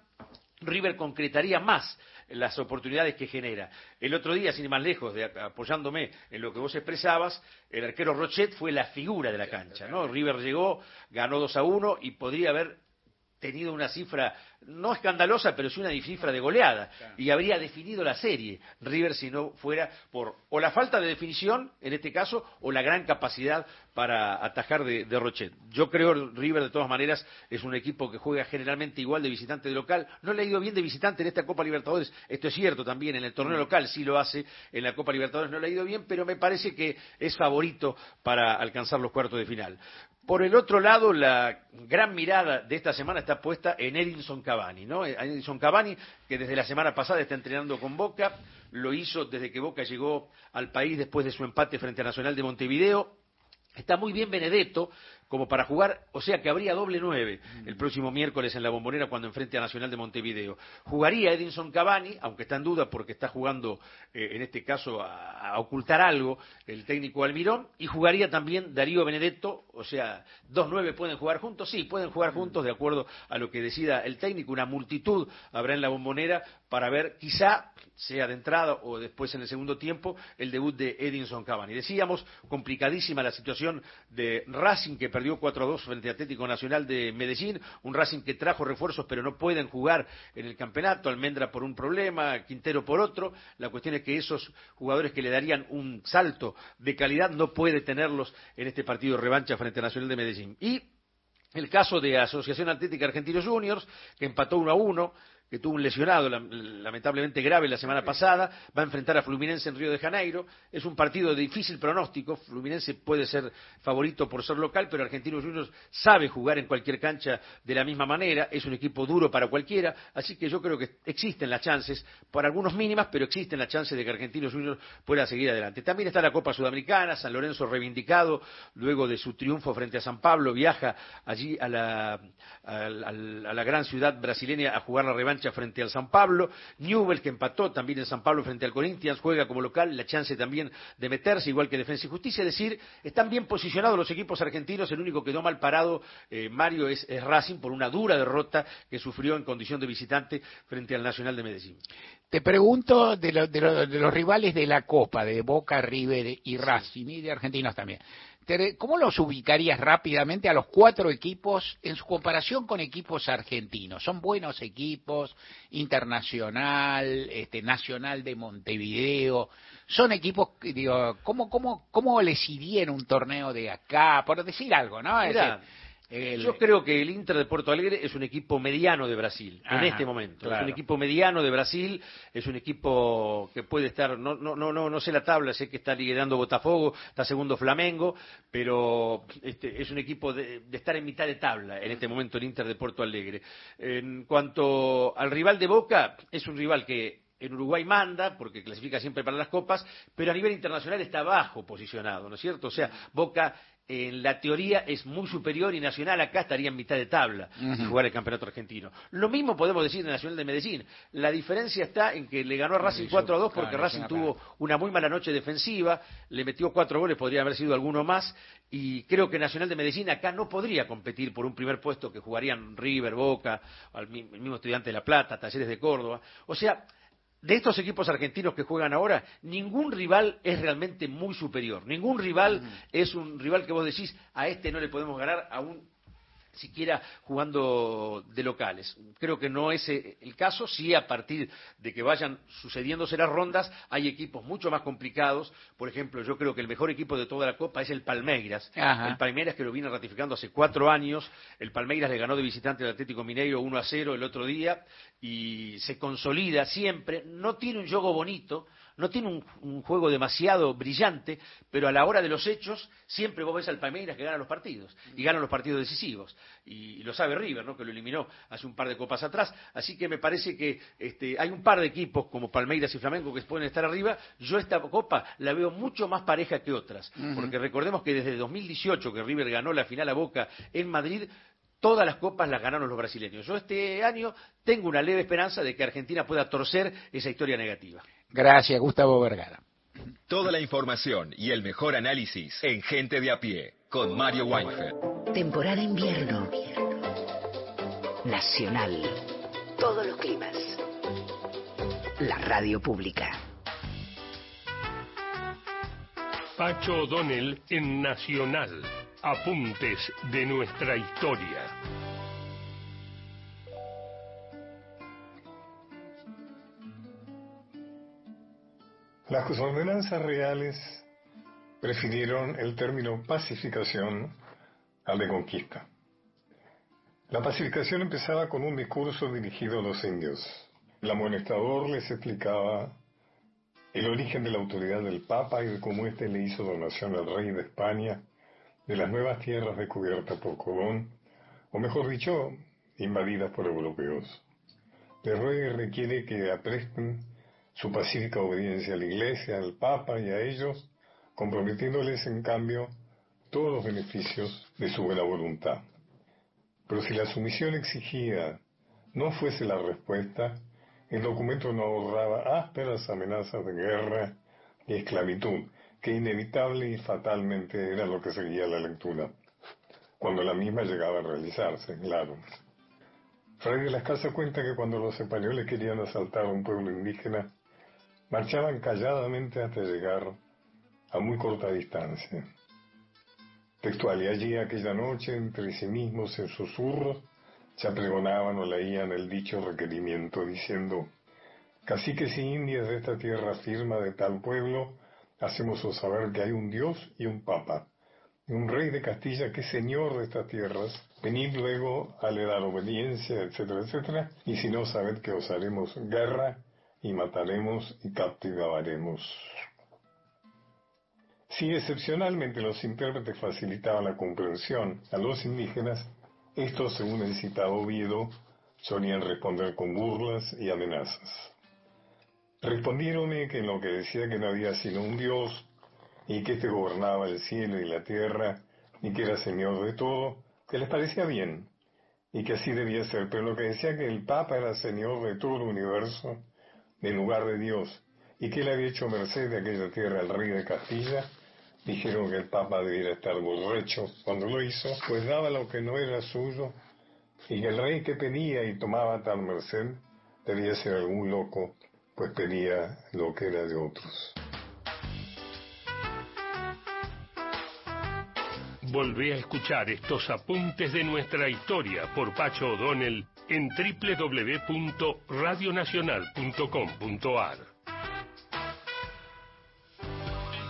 S6: River concretaría más las oportunidades que genera. El otro día, sin ir más lejos, de, apoyándome en lo que vos expresabas, el arquero Rochet fue la figura de la cancha. ¿no? River llegó, ganó 2 a 1 y podría haber tenido una cifra no escandalosa, pero sí una cifra de goleada. Y habría definido la serie River si no fuera por o la falta de definición, en este caso, o la gran capacidad para atajar de, de Rochet. Yo creo River, de todas maneras, es un equipo que juega generalmente igual de visitante de local. No le ha ido bien de visitante en esta Copa Libertadores. Esto es cierto también. En el torneo local sí lo hace. En la Copa Libertadores no le ha ido bien, pero me parece que es favorito para alcanzar los cuartos de final. Por el otro lado, la gran mirada de esta semana está puesta en Edinson Cavani, ¿no? Edinson Cavani, que desde la semana pasada está entrenando con Boca, lo hizo desde que Boca llegó al país después de su empate frente a Nacional de Montevideo. Está muy bien Benedetto como para jugar, o sea que habría doble nueve el próximo miércoles en la bombonera cuando enfrente a Nacional de Montevideo. Jugaría Edinson Cavani, aunque está en duda porque está jugando eh, en este caso a, a, ocultar algo el técnico Almirón, y jugaría también Darío Benedetto, o sea, dos nueve pueden jugar juntos, sí, pueden jugar juntos de acuerdo a lo que decida el técnico, una multitud habrá en la bombonera para ver quizá sea de entrada o después en el segundo tiempo el debut de Edinson Cavani. Decíamos, complicadísima la situación de Racing que perdió 4 a 2 frente a Atlético Nacional de Medellín, un Racing que trajo refuerzos pero no pueden jugar en el campeonato, Almendra por un problema, Quintero por otro, la cuestión es que esos jugadores que le darían un salto de calidad no puede tenerlos en este partido revancha frente a Nacional de Medellín. Y el caso de Asociación Atlética Argentinos Juniors, que empató 1 a 1, que tuvo un lesionado lamentablemente grave la semana pasada, va a enfrentar a Fluminense en Río de Janeiro. Es un partido de difícil pronóstico. Fluminense puede ser favorito por ser local, pero Argentinos Juniors sabe jugar en cualquier cancha de la misma manera. Es un equipo duro para cualquiera. Así que yo creo que existen las chances, por algunos mínimas, pero existen las chances de que Argentinos Juniors pueda seguir adelante. También está la Copa Sudamericana, San Lorenzo reivindicado, luego de su triunfo frente a San Pablo, viaja allí a la, a, a, a la gran ciudad brasileña a jugar la revancha frente al San Pablo. Newell, que empató también en San Pablo frente al Corinthians, juega como local, la chance también de meterse, igual que Defensa y Justicia. Es decir, están bien posicionados los equipos argentinos. El único que no mal parado, eh, Mario, es, es, Racing por una dura derrota que sufrió en condición de visitante frente al Nacional de Medellín.
S3: Te pregunto de, lo, de, lo, de los rivales de la Copa, de Boca, River y Racing, y de argentinos también. ¿Cómo los ubicarías rápidamente a los cuatro equipos en su comparación con equipos argentinos? ¿Son buenos equipos? Internacional, este, Nacional de Montevideo. Son equipos, digo, ¿cómo, cómo, cómo les iría en un torneo de acá? Por decir algo, ¿no?
S6: Mirá, el... Yo creo que el Inter de Porto Alegre es un equipo mediano de Brasil Ajá, en este momento. Claro. Es un equipo mediano de Brasil, es un equipo que puede estar, no, no, no, no, no sé la tabla, sé que está liderando Botafogo, está segundo Flamengo, pero este, es un equipo de, de, estar en mitad de tabla en este momento el Inter de Porto Alegre. En cuanto al rival de Boca, es un rival que en Uruguay manda, porque clasifica siempre para las copas, pero a nivel internacional está bajo posicionado, ¿no es cierto? O sea, Boca en la teoría es muy superior y Nacional acá estaría en mitad de tabla si jugar el campeonato argentino. Lo mismo podemos decir de Nacional de Medellín. La diferencia está en que le ganó a Racing 4 a 2 porque
S3: Claro,
S6: Racing
S3: una
S6: tuvo una muy mala noche defensiva, le metió cuatro goles, podría haber sido alguno más, y creo que Nacional de Medellín acá no podría competir por un primer puesto que jugarían River, Boca, el mismo Estudiante de La Plata, Talleres de Córdoba. O sea, de estos equipos argentinos que juegan ahora, ningún rival es realmente muy superior. Ningún rival es un rival que vos decís, a este no le podemos ganar, aún siquiera jugando de locales. Creo que no es eh, el caso, sí a partir de que vayan sucediéndose las rondas, hay equipos mucho más complicados. Por ejemplo, yo creo que el mejor equipo de toda la Copa es el Palmeiras.
S3: Ajá.
S6: El Palmeiras que lo viene ratificando hace cuatro años. El Palmeiras le ganó de visitante al Atlético Mineiro 1 a 0 el otro día y se consolida siempre. No tiene un juego bonito, no tiene un, un juego demasiado brillante, pero a la hora de los hechos siempre vos ves al Palmeiras que gana los partidos y gana los partidos decisivos. Y, y lo sabe River, ¿no? que lo eliminó hace un par de copas atrás. Así que me parece que este, hay un par de equipos como Palmeiras y Flamengo que pueden estar arriba. Yo esta copa la veo mucho más pareja que otras, porque recordemos que desde 2018 que River ganó la final a Boca en Madrid, Todas las copas las ganaron los brasileños. Yo este año tengo una leve esperanza de que Argentina pueda torcer esa historia negativa.
S3: Gracias, Gustavo Vergara.
S11: Toda la información y el mejor análisis en Gente de a pie con Mario Weinfeld.
S1: Temporada invierno. Nacional. Todos los climas. La radio pública.
S2: Pacho O'Donnell en Nacional. Apuntes de nuestra historia.
S12: Las ordenanzas reales prefirieron el término pacificación al de conquista. La pacificación empezaba con un discurso dirigido a los indios. El amonestador les explicaba el origen de la autoridad del Papa y de cómo éste le hizo donación al rey de España de las nuevas tierras descubiertas por Colón, o mejor dicho, invadidas por europeos. Le ruega y requiere que apresten su pacífica obediencia a la Iglesia, al Papa y a ellos, comprometiéndoles en cambio todos los beneficios de su buena voluntad. Pero si la sumisión exigida no fuese la respuesta, el documento no ahorraba ásperas amenazas de guerra y esclavitud, que inevitable y fatalmente era lo que seguía la lectura, cuando la misma llegaba a realizarse, claro. Fray de las Casas cuenta que cuando los españoles querían asaltar a un pueblo indígena, marchaban calladamente hasta llegar a muy corta distancia. Textual, y allí aquella noche, entre sí mismos en susurros, se apregonaban o leían el dicho requerimiento diciendo, caciques y indias de esta tierra firma de tal pueblo, hacemos saber que hay un Dios y un Papa, y un rey de Castilla que es señor de estas tierras, venid luego a le dar obediencia, etcétera, etcétera, y si no, sabed que os haremos guerra, y mataremos y captivaremos. Si excepcionalmente los intérpretes facilitaban la comprensión a los indígenas, estos, según el citado Oviedo, solían responder con burlas y amenazas. Respondieronme que en lo que decía que no había sino un Dios, y que éste gobernaba el cielo y la tierra, y que era señor de todo, que les parecía bien, y que así debía ser, pero lo que decía que el Papa era señor de todo el universo, en lugar de Dios, y que él había hecho merced de aquella tierra al rey de Castilla, dijeron que el Papa debiera estar borracho. Cuando lo hizo, pues daba lo que no era suyo, y que el rey que pedía y tomaba tal merced debía ser algún loco, pues pedía lo que era de otros.
S2: Volvé a escuchar estos apuntes de nuestra historia por Pacho O'Donnell en www.radionacional.com.ar.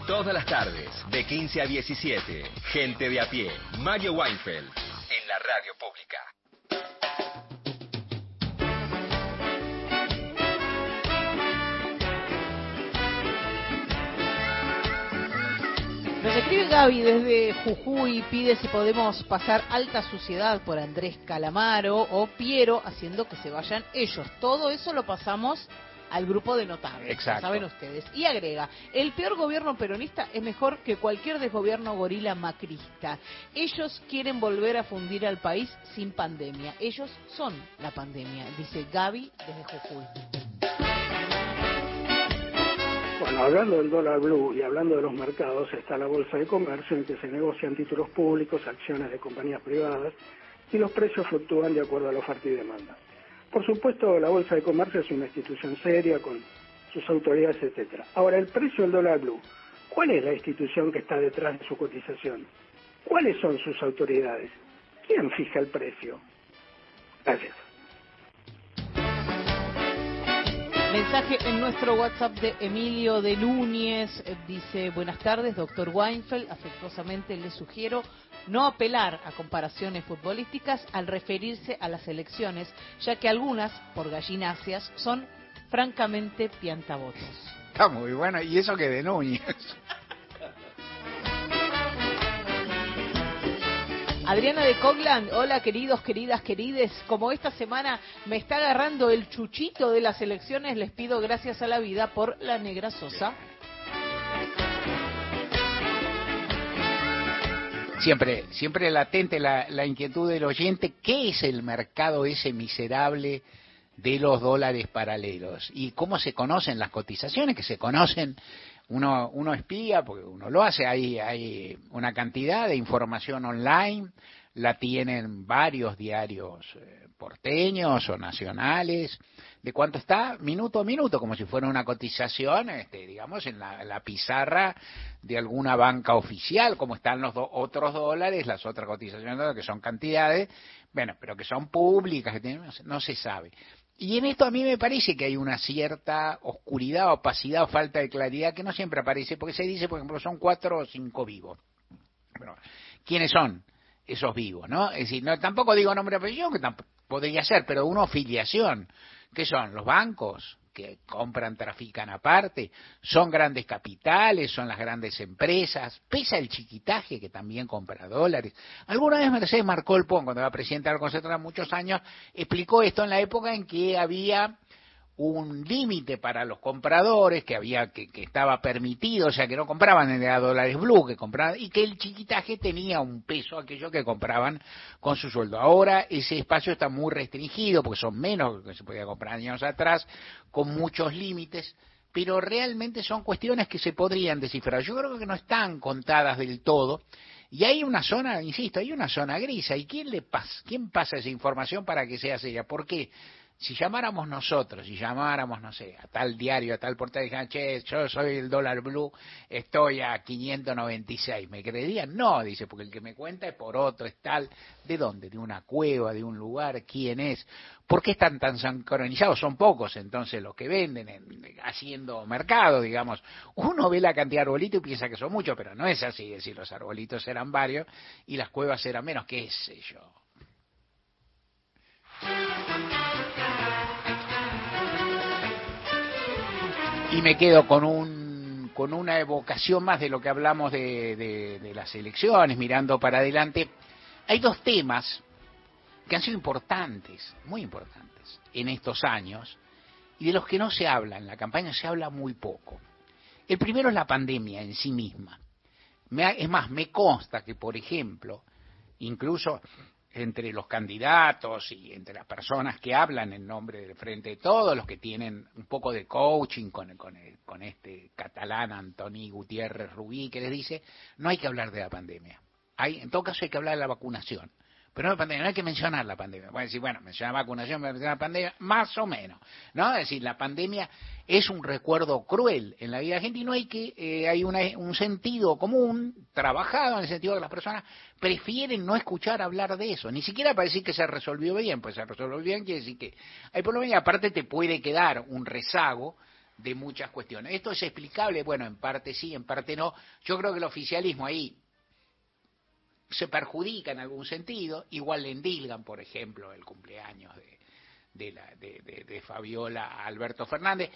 S11: Todas las tardes, de 15 a 17, gente de a pie, Mario Weinfeld, en la radio pública.
S4: Escribe Gaby desde Jujuy, pide si podemos pasar Alta Suciedad por Andrés Calamaro o Piero haciendo que se vayan ellos. Todo eso lo pasamos al grupo de notables,
S3: Exacto.
S4: saben ustedes. Y agrega, el peor gobierno peronista es mejor que cualquier desgobierno gorila macrista. Ellos quieren volver a fundir al país sin pandemia. Ellos son la pandemia, dice Gaby desde Jujuy.
S13: Hablando del dólar blue y hablando de los mercados, está la bolsa de comercio en que se negocian títulos públicos, acciones de compañías privadas y los precios fluctúan de acuerdo a la oferta y demanda. Por supuesto, la bolsa de comercio es una institución seria con sus autoridades, etcétera. Ahora, el precio del dólar blue, ¿cuál es la institución que está detrás de su cotización? ¿Cuáles son sus autoridades? ¿Quién fija el precio? Gracias.
S4: Mensaje en nuestro WhatsApp de Emilio de Núñez. eh, Dice, buenas tardes, doctor Weinfeld. Afectuosamente le sugiero no apelar a comparaciones futbolísticas al referirse a las elecciones, ya que algunas, por gallináceas, son francamente piantabotos.
S3: Está muy bueno. ¿Y eso que de Núñez?
S4: Adriana de Coglan, hola queridos, queridas, querides. Como esta semana me está agarrando el chuchito de las elecciones, les pido gracias a la vida por la negra Sosa.
S3: Siempre, siempre latente la, la inquietud del oyente, ¿qué es el mercado ese miserable de los dólares paralelos? ¿Y cómo se conocen las cotizaciones? Que se conocen, uno, uno espía, porque uno lo hace, hay, hay una cantidad de información online, la tienen varios diarios eh, porteños o nacionales, de cuánto está minuto a minuto, como si fuera una cotización, este, digamos, en la, pizarra de alguna banca oficial, como están los otros dólares, las otras cotizaciones, que son cantidades, bueno, pero que son públicas, que tienen- no se sabe. Y en esto a mí me parece que hay una cierta oscuridad, opacidad o falta de claridad que no siempre aparece, porque se dice, por ejemplo, son cuatro o cinco vivos. Bueno, ¿quiénes son esos vivos? no Es decir, no, tampoco digo nombre y apellido, que podría ser, pero una afiliación. ¿Qué son? ¿Los bancos? Que compran, trafican aparte, son grandes capitales, son las grandes empresas, pesa el chiquitaje que también compra dólares. Alguna vez Mercedes marcó el pon, cuando era presidenta del Consejo hace muchos años, explicó esto en la época en que había un límite para los compradores que había que, que estaba permitido, o sea que no compraban en dólares blue, que compraban y que el chiquitaje tenía un peso aquello que compraban con su sueldo. Ahora ese espacio está muy restringido porque son menos que se podía comprar años atrás, con muchos límites, pero realmente son cuestiones que se podrían descifrar. Yo creo que no están contadas del todo. Y hay una zona, insisto, hay una zona gris. ¿Y quién le pasa? ¿Quién pasa esa información para que sea seria? ¿Por qué? Si llamáramos nosotros, si llamáramos, no sé, a tal diario, a tal portal, dijeran, che, yo soy el dólar blue, estoy a 596, ¿me creerían? No, dice, porque el que me cuenta es por otro, es tal. ¿De dónde? ¿De una cueva, de un lugar? ¿Quién es? ¿Por qué están tan sincronizados? Son pocos entonces los que venden en- haciendo mercado, digamos. Uno ve la cantidad de arbolitos y piensa que son muchos, pero no es así, es decir, los arbolitos eran varios y las cuevas eran menos, qué sé yo. Y me quedo con un con una evocación más de lo que hablamos de, de- las elecciones, mirando para adelante. Hay dos temas que han sido importantes, muy importantes, en estos años, y de los que no se habla en la campaña, se habla muy poco. El primero es la pandemia en sí misma. Me es más, me consta que, por ejemplo, incluso entre los candidatos y entre las personas que hablan en nombre del Frente de Todos, los que tienen un poco de coaching con, con, con este catalán Antoni Gutiérrez Rubí, que les dice, no hay que hablar de la pandemia. Hay, en todo caso hay que hablar de la vacunación. Pero pandemia, no hay que mencionar la pandemia. Pueden decir, bueno, mencionar vacunación, mencionar la pandemia, más o menos. ¿no? Es decir, la pandemia es un recuerdo cruel en la vida de la gente y no hay que, eh, hay una- un sentido común, trabajado en el sentido de que las personas prefieren no escuchar hablar de eso. Ni siquiera para decir que se resolvió bien, pues se resolvió bien quiere decir que hay problemas y aparte te puede quedar un rezago de muchas cuestiones. ¿Esto es explicable? Bueno, en parte sí, en parte no. Yo creo que el oficialismo ahí se perjudica en algún sentido, igual le endilgan, por ejemplo, el cumpleaños de, de, la, de, de- Fabiola a Alberto Fernández,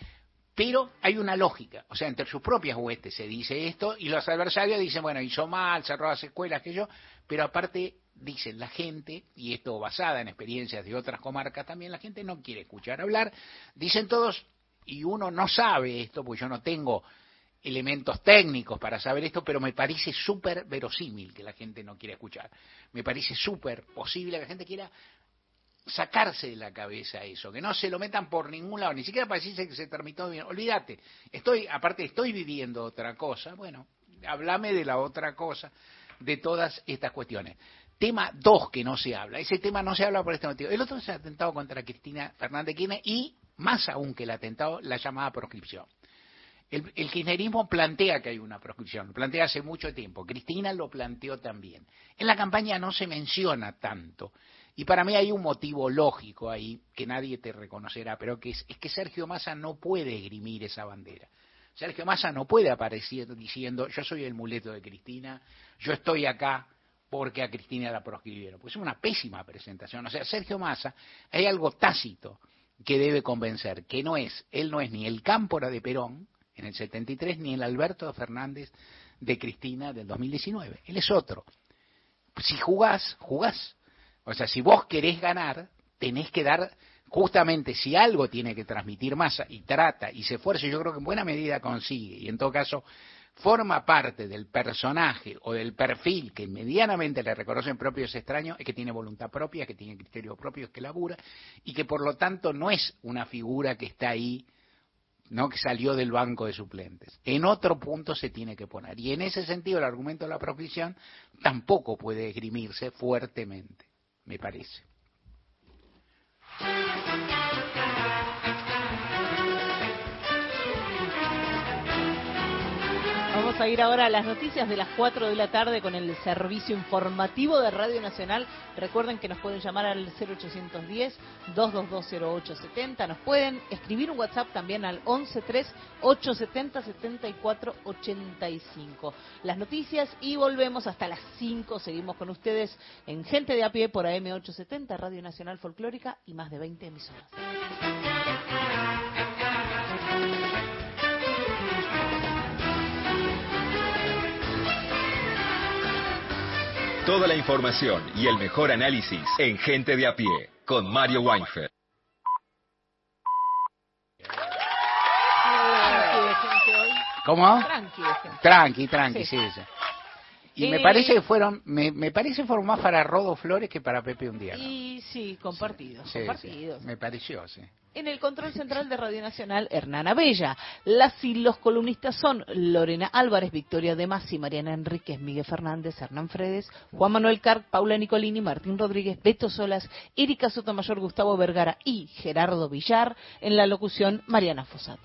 S3: pero hay una lógica, o sea, entre sus propias huestes se dice esto y los adversarios dicen, bueno, hizo mal, cerró las escuelas, que yo, pero aparte dicen la gente, y esto basada en experiencias de otras comarcas también, la gente no quiere escuchar hablar, dicen todos, y uno no sabe esto, porque yo no tengo elementos técnicos para saber esto, pero me parece súper verosímil que la gente no quiera escuchar. Me parece súper posible que la gente quiera sacarse de la cabeza eso, que no se lo metan por ningún lado, ni siquiera para decirse que se terminó bien. Olvídate, estoy, aparte estoy viviendo otra cosa, bueno, háblame de la otra cosa, de todas estas cuestiones. Tema 2 que no se habla, ese tema no se habla por este motivo. El otro es el atentado contra Cristina Fernández Kirchner y, más aún que el atentado, la llamada proscripción. El, el, kirchnerismo plantea que hay una proscripción, lo plantea hace mucho tiempo. Cristina lo planteó también. En la campaña no se menciona tanto. Y para mí hay un motivo lógico ahí que nadie te reconocerá, pero que es, es que Sergio Massa no puede esgrimir esa bandera. Sergio Massa no puede aparecer diciendo yo soy el muleto de Cristina, yo estoy acá porque a Cristina la proscribieron. Pues es una pésima presentación. O sea, Sergio Massa, hay algo tácito que debe convencer, que no es, él no es ni el Cámpora de Perón, en el 73, ni el Alberto Fernández de Cristina del 2019. Él es otro. Si jugás, jugás. O sea, si vos querés ganar, tenés que dar, justamente si algo tiene que transmitir masa y trata y se esfuerza, yo creo que en buena medida consigue, y en todo caso forma parte del personaje o del perfil que medianamente le reconocen propios extraños, es que tiene voluntad propia, que tiene criterios propios, que labura, y que por lo tanto no es una figura que está ahí no que salió del banco de suplentes. En otro punto se tiene que poner. Y en ese sentido el argumento de la proscripción tampoco puede esgrimirse fuertemente, me parece.
S4: A ir ahora a las noticias de las 4 de la tarde con el servicio informativo de Radio Nacional. Recuerden que nos pueden llamar al 0810-2220870. Nos pueden escribir un WhatsApp también al 113-870-7485. Las noticias y volvemos hasta las 5. Seguimos con ustedes en Gente de a pie por AM870, Radio Nacional Folclórica y más de 20 emisoras.
S11: Toda la información y el mejor análisis en Gente de a pie con Mario Weinfeld.
S3: ¿Cómo?
S4: Tranqui,
S3: Tranqui, tranqui, sí.
S4: Sí.
S3: Y
S4: Eh,
S3: me parece que fueron, me, me parece fueron más para Rodo Flores que para Pepe Undiano.
S4: Y sí, compartidos,
S3: Sí, sí,
S4: compartidos.
S3: me pareció, sí.
S4: En el control central de Radio Nacional, Hernana Bella. Las y los columnistas son Lorena Álvarez, Victoria De Masi, Mariana Enríquez, Miguel Fernández, Hernán Fredes, Juan Manuel Carp, Paula Nicolini, Martín Rodríguez, Beto Solas, Erika Sotomayor, Gustavo Vergara y Gerardo Villar. En la locución, Mariana Fossati.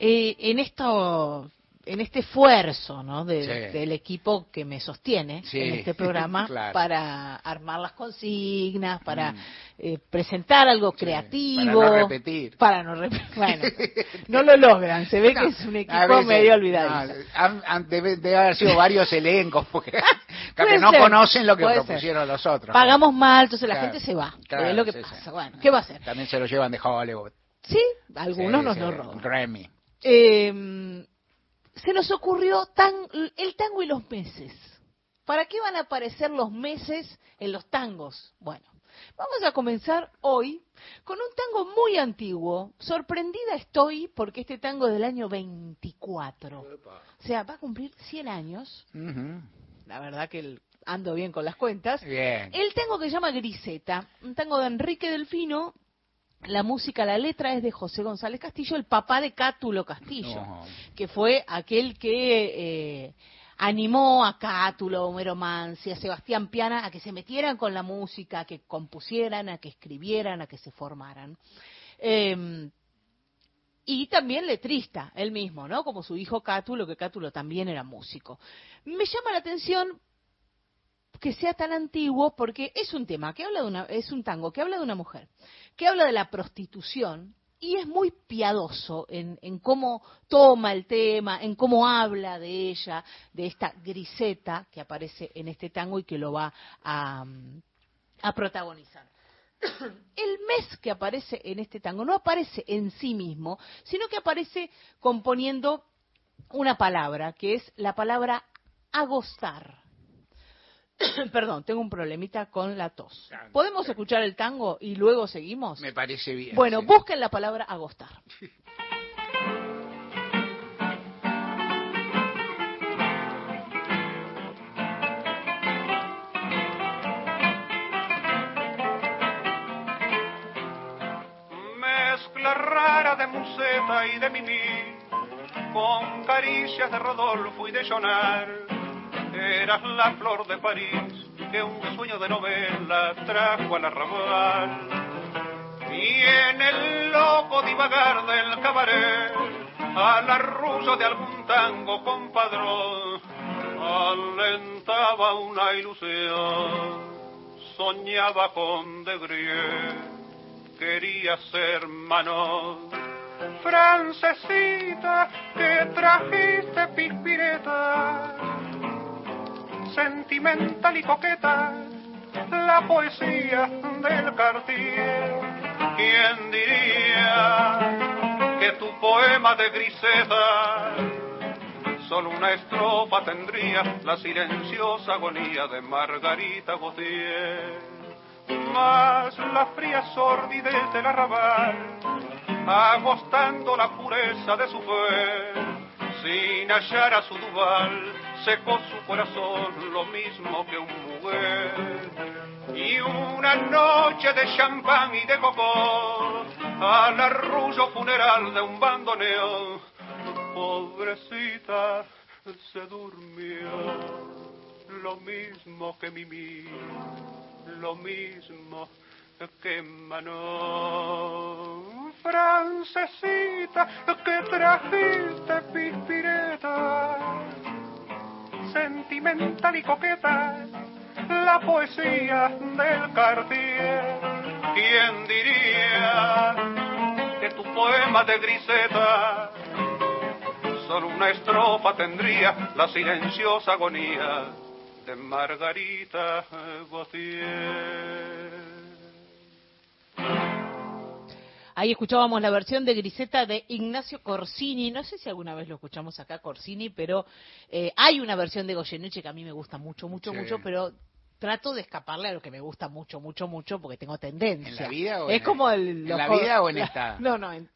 S4: Eh, en esto en este esfuerzo ¿no? de-
S3: Sí.
S4: del equipo que me sostiene
S3: Sí,
S4: en este programa
S3: claro.
S4: para armar las consignas, para
S3: Mm.
S4: eh, presentar algo creativo.
S3: para no repetir.
S4: Para no repetir. Bueno, no lo logran. Se ve
S3: No,
S4: que es un equipo
S3: veces-
S4: medio olvidado.
S3: no, debe, debe haber sido varios elencos, porque que no
S4: ser,
S3: conocen lo que propusieron los otros.
S4: Pagamos mal, entonces la
S3: Claro,
S4: gente se va.
S3: claro,
S4: es lo que
S3: sí,
S4: pasa.
S3: sí.
S4: Bueno, ¿qué va a hacer?
S3: También se lo llevan de Hollywood.
S4: Sí, algunos
S3: Sí,
S4: nos
S3: sí,
S4: lo roban.
S3: Grammy.
S4: Eh, se nos ocurrió tan, el tango y los meses. ¿Para qué van a aparecer los meses en los tangos? Bueno, vamos a comenzar hoy con un tango muy antiguo. Sorprendida estoy porque este tango es del año 24. O sea, va a cumplir 100 años. La verdad que el- ando bien con las cuentas.
S3: Bien.
S4: El tango que se llama Griseta, un tango de Enrique Delfino. La música, la letra es de José González Castillo, el papá de Cátulo Castillo,
S3: No.
S4: que fue aquel que eh, animó a Cátulo, a Homero Mansi, a Sebastián Piana a que se metieran con la música, a que compusieran, a que escribieran, a que se formaran. Eh, y también letrista, él mismo, ¿no? Como su hijo Cátulo, que Cátulo también era músico. Me llama la atención que sea tan antiguo porque es un tema que habla de una es un tango que habla de una mujer que habla de la prostitución y es muy piadoso en, en cómo toma el tema, en cómo habla de ella, de esta griseta que aparece en este tango y que lo va a, a protagonizar. El mes que aparece en este tango no aparece en sí mismo, sino que aparece componiendo una palabra, que es la palabra agostar. Perdón, tengo un problemita con la tos. ¿Podemos escuchar el tango y luego seguimos?
S3: Me parece bien.
S4: Bueno,
S3: sí.
S4: busquen la palabra agostar.
S14: Mezcla rara de museta y de mimí, con caricias de Rodolfo y de Jonar. Eras la flor de París que un sueño de novela trajo al arrabal. Y en el loco divagar del cabaret, al arrullo de algún tango compadrón, alentaba una ilusión. Soñaba con de Grie, quería ser Manon. Francesita, que trajiste pispireta, sentimental y coqueta, la poesía del Cartier. ¿Quién diría que tu poema de griseta solo una estrofa tendría la silenciosa agonía de Margarita Gautier? Más la fría sordidez del arrabal, agostando la pureza de su fe, sin hallar a su duval, secó su corazón lo mismo que un mujer. Y una noche de champán y de cocó, al arrullo funeral de un bandoneón, pobrecita se durmió, lo mismo que Mimi, lo mismo que Manon. Francesita, que trajiste pispireta, sentimental y coqueta, la poesía del Cartier. ¿Quién diría que tu poema de griseta solo una estrofa tendría la silenciosa agonía de Margarita Gautier?
S4: Ahí escuchábamos la versión de Griseta de Ignacio Corsini. No sé si alguna vez lo escuchamos acá, Corsini, pero eh, hay una versión de Goyeneche que a mí me gusta mucho, mucho,
S3: Sí.
S4: mucho, pero trato de escaparle a lo que me gusta mucho, mucho, mucho, porque tengo tendencia.
S3: ¿En la vida o
S4: es
S3: en
S4: como
S3: el-
S4: el,
S3: en la vida o en
S4: la-
S3: esta?
S4: No, no, en,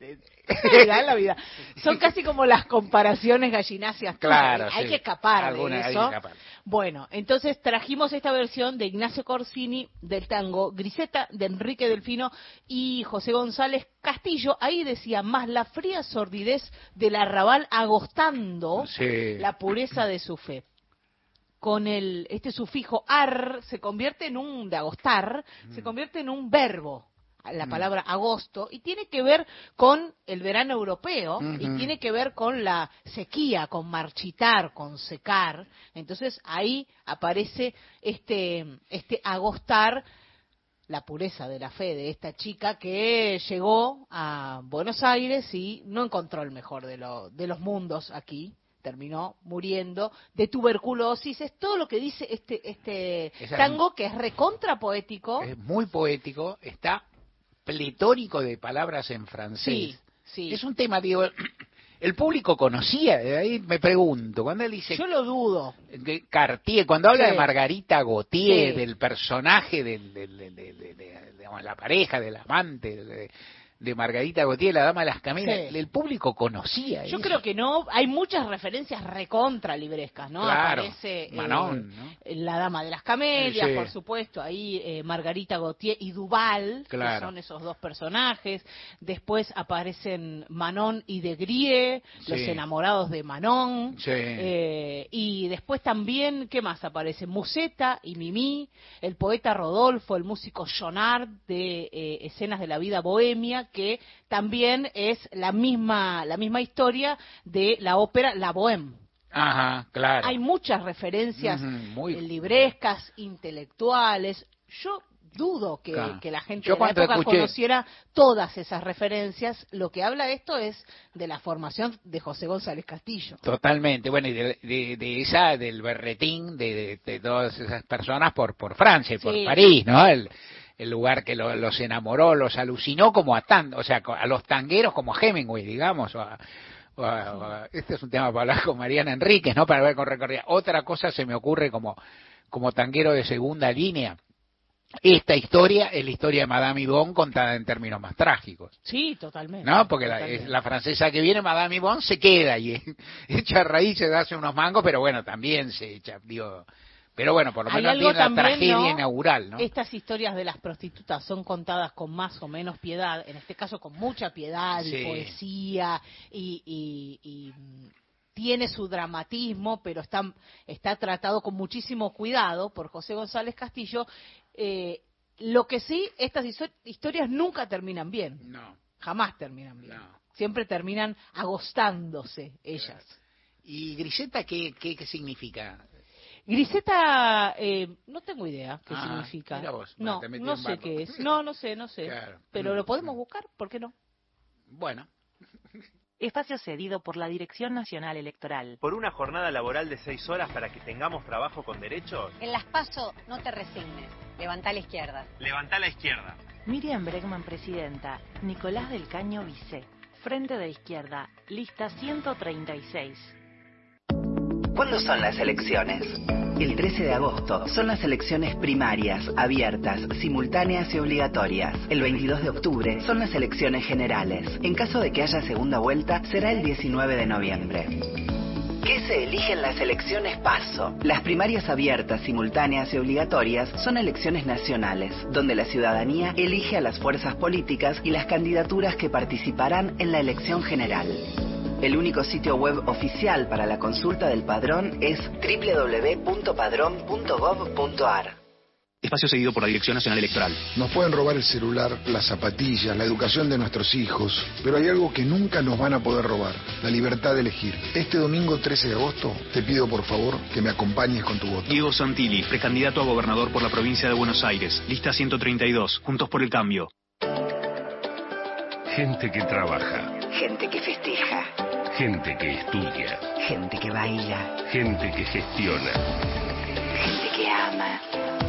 S4: la vida. Son casi como las comparaciones gallináceas.
S3: Claro,
S4: Hay
S3: sí.
S4: que escapar
S3: Alguna-
S4: de
S3: hay
S4: eso.
S3: que escapar.
S4: Bueno, entonces trajimos esta versión de Ignacio Corsini del tango Griseta de Enrique Delfino y José González Castillo. Ahí decía, más la fría sordidez del arrabal agostando
S3: Sí.
S4: la pureza de su fe. Con el este sufijo ar se convierte en un de agostar, se convierte en un verbo la
S3: Mm.
S4: palabra agosto y tiene que ver con el verano europeo y
S3: Ujú.
S4: tiene que ver con la sequía, con marchitar, con secar. Entonces ahí aparece este este agostar la pureza de la fe de esta chica que llegó a Buenos Aires y no encontró el mejor de, lo- de los mundos aquí. Terminó muriendo de tuberculosis. Es todo lo que dice este, este tango que es recontra poético.
S3: Es muy poético, está pletórico de palabras en francés.
S4: Sí, sí.
S3: Es un tema, digo, el público conocía, de ahí me pregunto, cuando él dice
S4: Yo lo dudo.
S3: Cartier, cuando habla
S4: Sí.
S3: de Margarita Gautier,
S4: Sí.
S3: del personaje, de, de- la pareja, del amante de, Margarita Gautier, la dama de las cameras,
S4: Sí.
S3: el público conocía
S4: Yo
S3: eso.
S4: creo que no, hay muchas referencias recontra librescas, ¿no?
S3: Claro,
S4: Aparece eh,
S3: Manon, ¿no?
S4: la dama de las camelias,
S3: Sí.
S4: por supuesto, ahí eh, Margarita Gautier y Duval,
S3: Claro.
S4: que son esos dos personajes. Después aparecen Manon y de Grie, los enamorados de Manon.
S3: Sí.
S4: Eh, y después también, ¿qué más aparece? Museta y Mimi, el poeta Rodolfo, el músico Jonard de eh, Escenas de la Vida Bohemia, que también es la misma, la misma historia de la ópera La Bohème.
S3: Ajá, claro.
S4: Hay muchas referencias
S3: muy-
S4: librescas, intelectuales. Yo dudo que,
S3: Claro.
S4: que la gente
S3: Yo
S4: de la época
S3: escuché-
S4: conociera todas esas referencias. Lo que habla esto es de la formación de José González Castillo.
S3: Totalmente, bueno, y de, de- de esa, del berretín de, de- de todas esas personas por, por Francia y por
S4: Sí.
S3: París, ¿no? El, el lugar que lo- los enamoró, los alucinó como a tan, o sea, a los tangueros como a Hemingway, digamos, o a- o a- o a- este es un tema para hablar con Mariana Enríquez, ¿no? Para ver con recorrida. Otra cosa se me ocurre como como tanguero de segunda línea, esta historia es la historia de Madame Yvonne contada en términos más trágicos.
S4: Sí, totalmente.
S3: ¿No? Porque la,
S4: totalmente.
S3: es la francesa que viene, Madame Yvonne, se queda y echa raíces, hace unos mangos, pero bueno, también se echa, digo. Pero bueno, por lo menos tiene la tragedia
S4: ¿no?
S3: inaugural, ¿no?
S4: Estas historias de las prostitutas son contadas con más o menos piedad, en este caso con mucha piedad y
S3: Sí.
S4: poesía y, y- y, tiene su dramatismo, pero está, está tratado con muchísimo cuidado por José González Castillo. Eh, lo que sí, estas histo- historias nunca terminan bien.
S3: No.
S4: Jamás terminan bien. Siempre terminan agostándose ellas.
S3: ¿Y Griseta qué, qué, qué significa?
S4: Griseta, eh, no tengo idea qué
S3: Ah,
S4: significa.
S3: mira vos,
S4: no,
S3: bueno,
S4: no sé qué es. No, no sé, no sé.
S3: Claro.
S4: Pero lo podemos buscar, ¿por qué no?
S3: Bueno.
S15: Espacio cedido por la Dirección Nacional Electoral.
S16: ¿Por una jornada laboral de seis horas para que tengamos trabajo con derechos?
S17: En las PASO no te resignes. Levanta a la izquierda.
S16: Levantá la izquierda.
S15: Miriam Bregman, presidenta. Nicolás del Caño, vice. Frente de Izquierda. Lista 136.
S1: ¿Cuándo son las elecciones? El 13 de agosto son las elecciones primarias, abiertas, simultáneas y obligatorias. El 22 de octubre son las elecciones generales. En caso de que haya segunda vuelta, será el 19 de noviembre. ¿Qué se elige en las elecciones PASO? Las primarias abiertas, simultáneas y obligatorias son elecciones nacionales, donde la ciudadanía elige a las fuerzas políticas y las candidaturas que participarán en la elección general. El único sitio web oficial para la consulta del padrón es www.padrón.gov.ar.
S18: Espacio seguido por la Dirección Nacional Electoral.
S19: Nos pueden robar el celular, las zapatillas, la educación de nuestros hijos, pero hay algo que nunca nos van a poder robar, la libertad de elegir. Este domingo 13 de agosto te pido por favor que me acompañes con tu voto.
S18: Diego Santilli, precandidato a gobernador por la provincia de Buenos Aires. Lista 132. Juntos por el cambio.
S2: Gente que trabaja,
S1: Gente que festeja,
S2: gente que estudia,
S1: gente que baila,
S2: gente que gestiona,
S1: gente que ama.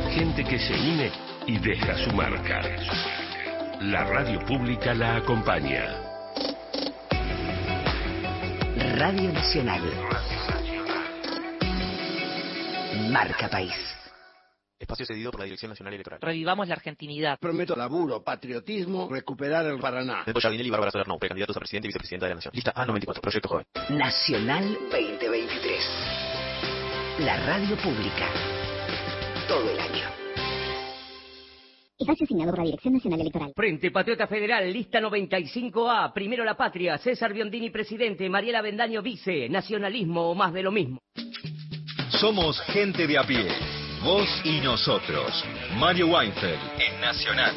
S2: gente que se une y deja su marca. La radio pública la acompaña.
S1: Radio Nacional. Marca País.
S20: Espacio cedido por la Dirección Nacional Electoral.
S15: Revivamos la argentinidad.
S21: Prometo laburo, patriotismo, recuperar el Paraná.
S20: Neto Jardinelli y Bárbara Solerno, precandidatos a presidente y vicepresidenta de la Nación. Lista A94, Proyecto Joven.
S1: Nacional 2023. La radio pública. Todo el año.
S22: Espacio asignado por la Dirección Nacional Electoral.
S23: Frente Patriota Federal, lista 95A, Primero la Patria, César Biondini presidente, Mariela Bendaño vice, nacionalismo o más de lo mismo.
S11: Somos gente de a pie. Vos y nosotros. Mario Weinfeld en Nacional.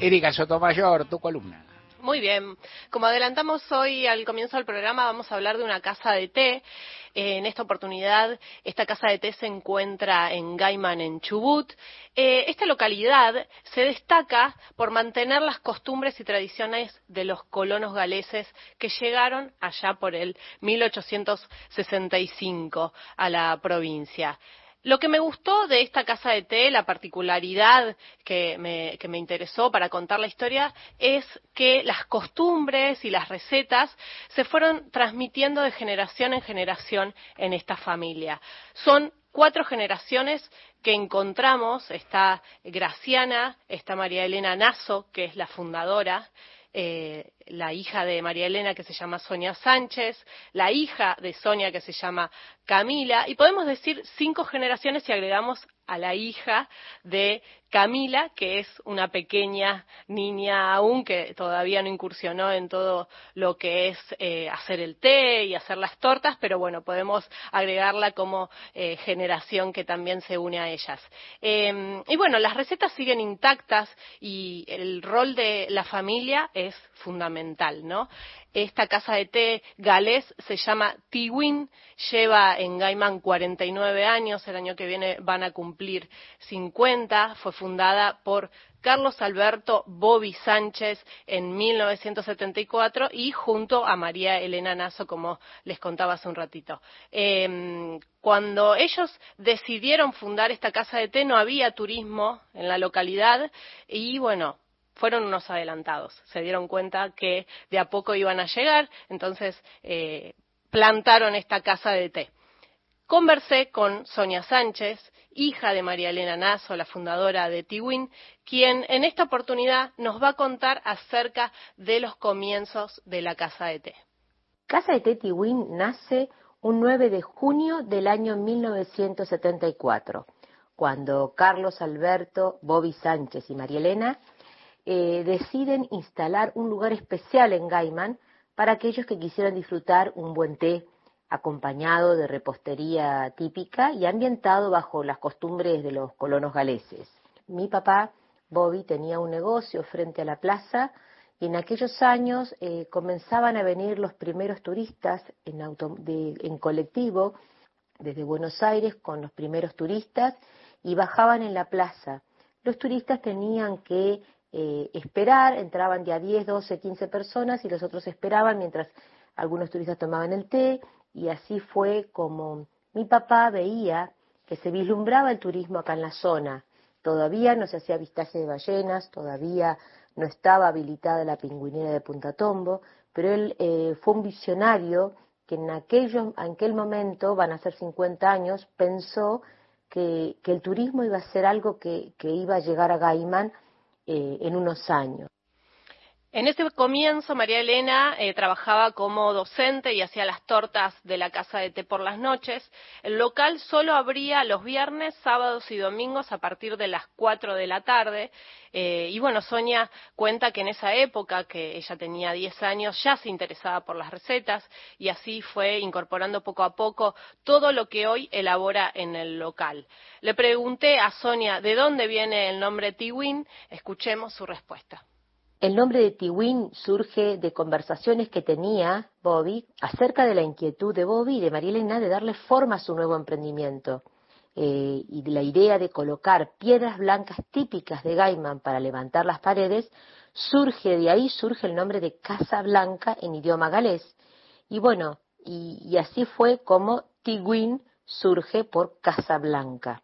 S3: Erika Sotomayor, tu columna.
S7: Muy bien. Como adelantamos hoy al comienzo del programa, vamos a hablar de una casa de té. Eh, en esta oportunidad, esta casa de té se encuentra en Gaiman, en Chubut. Eh, esta localidad se destaca por mantener las costumbres y tradiciones de los colonos galeses que llegaron allá por el 1865 a la provincia. Lo que me gustó de esta casa de té, la particularidad que me, interesó para contar la historia, es que las costumbres y las recetas se fueron transmitiendo de generación en generación en esta familia. Son cuatro generaciones que encontramos, está Graciana, está María Elena Nazo, que es la fundadora, eh, la hija de María Elena que se llama Sonia Sánchez, la hija de Sonia que se llama Camila, y podemos decir cinco generaciones si agregamos a la hija de Camila, que es una pequeña niña aún que todavía no incursionó en todo lo que es eh, hacer el té y hacer las tortas, pero bueno, podemos agregarla como eh, generación que también se une a ellas. Eh, y bueno, las recetas siguen intactas y el rol de la familia es fundamental, ¿no? Esta casa de té galés se llama Tiwin, lleva en Gaiman 49 años, el año que viene van a cumplir 50, fue fundada por Carlos Alberto Bobby Sánchez en 1974 y junto a María Elena Nasso, como les contaba hace un ratito. Em, cuando ellos decidieron fundar esta casa de té no había turismo en la localidad y bueno, fueron unos adelantados. Se dieron cuenta que de a poco iban a llegar, entonces eh, plantaron esta casa de té. Conversé con Sonia Sánchez, hija de María Elena Nazo, la fundadora de Tiwin, quien en esta oportunidad nos va a contar acerca de los comienzos de la Casa de Té.
S24: Casa de Té Tiwin nace un 9 de junio del año 1974, cuando Carlos Alberto, Bobby Sánchez y María Elena eh, deciden instalar un lugar especial en Gaiman para aquellos que quisieran disfrutar un buen té acompañado de repostería típica y ambientado bajo las costumbres de los colonos galeses. Mi papá, Bobby, tenía un negocio frente a la plaza y en aquellos años eh, comenzaban a venir los primeros turistas en, en colectivo desde Buenos Aires con los primeros turistas y bajaban en la plaza. Los turistas tenían que eh, esperar, entraban de a 10, 12, 15 personas y los otros esperaban mientras algunos turistas tomaban el té y así fue como mi papá veía que se vislumbraba el turismo acá en la zona. Todavía no se hacía avistaje de ballenas, todavía no estaba habilitada la pingüinera de Punta Tombo, pero él eh, fue un visionario que en, aquellos, en aquel momento, van a ser 50 años, pensó que, el turismo iba a ser algo que, iba a llegar a Gaimán eh, en unos años.
S7: En ese comienzo, María Elena eh, trabajaba como docente y hacía las tortas de la casa de té por las noches. El local solo abría los viernes, sábados y domingos a partir de las 4 de la tarde. Eh, y bueno, Sonia cuenta que en esa época, que ella tenía 10 años, ya se interesaba por las recetas y así fue incorporando poco a poco todo lo que hoy elabora en el local. Le pregunté a Sonia de dónde viene el nombre Tiwin. Escuchemos su respuesta.
S24: El nombre de Tiwin surge de conversaciones que tenía Bobby acerca de la inquietud de Bobby y de Marielena de darle forma a su nuevo emprendimiento. Eh, y de la idea de colocar piedras blancas típicas de Gaiman para levantar las paredes, surge de ahí, surge el nombre de Casa Blanca en idioma galés. Y bueno, y, así fue como Tiwin surge por Casa Blanca,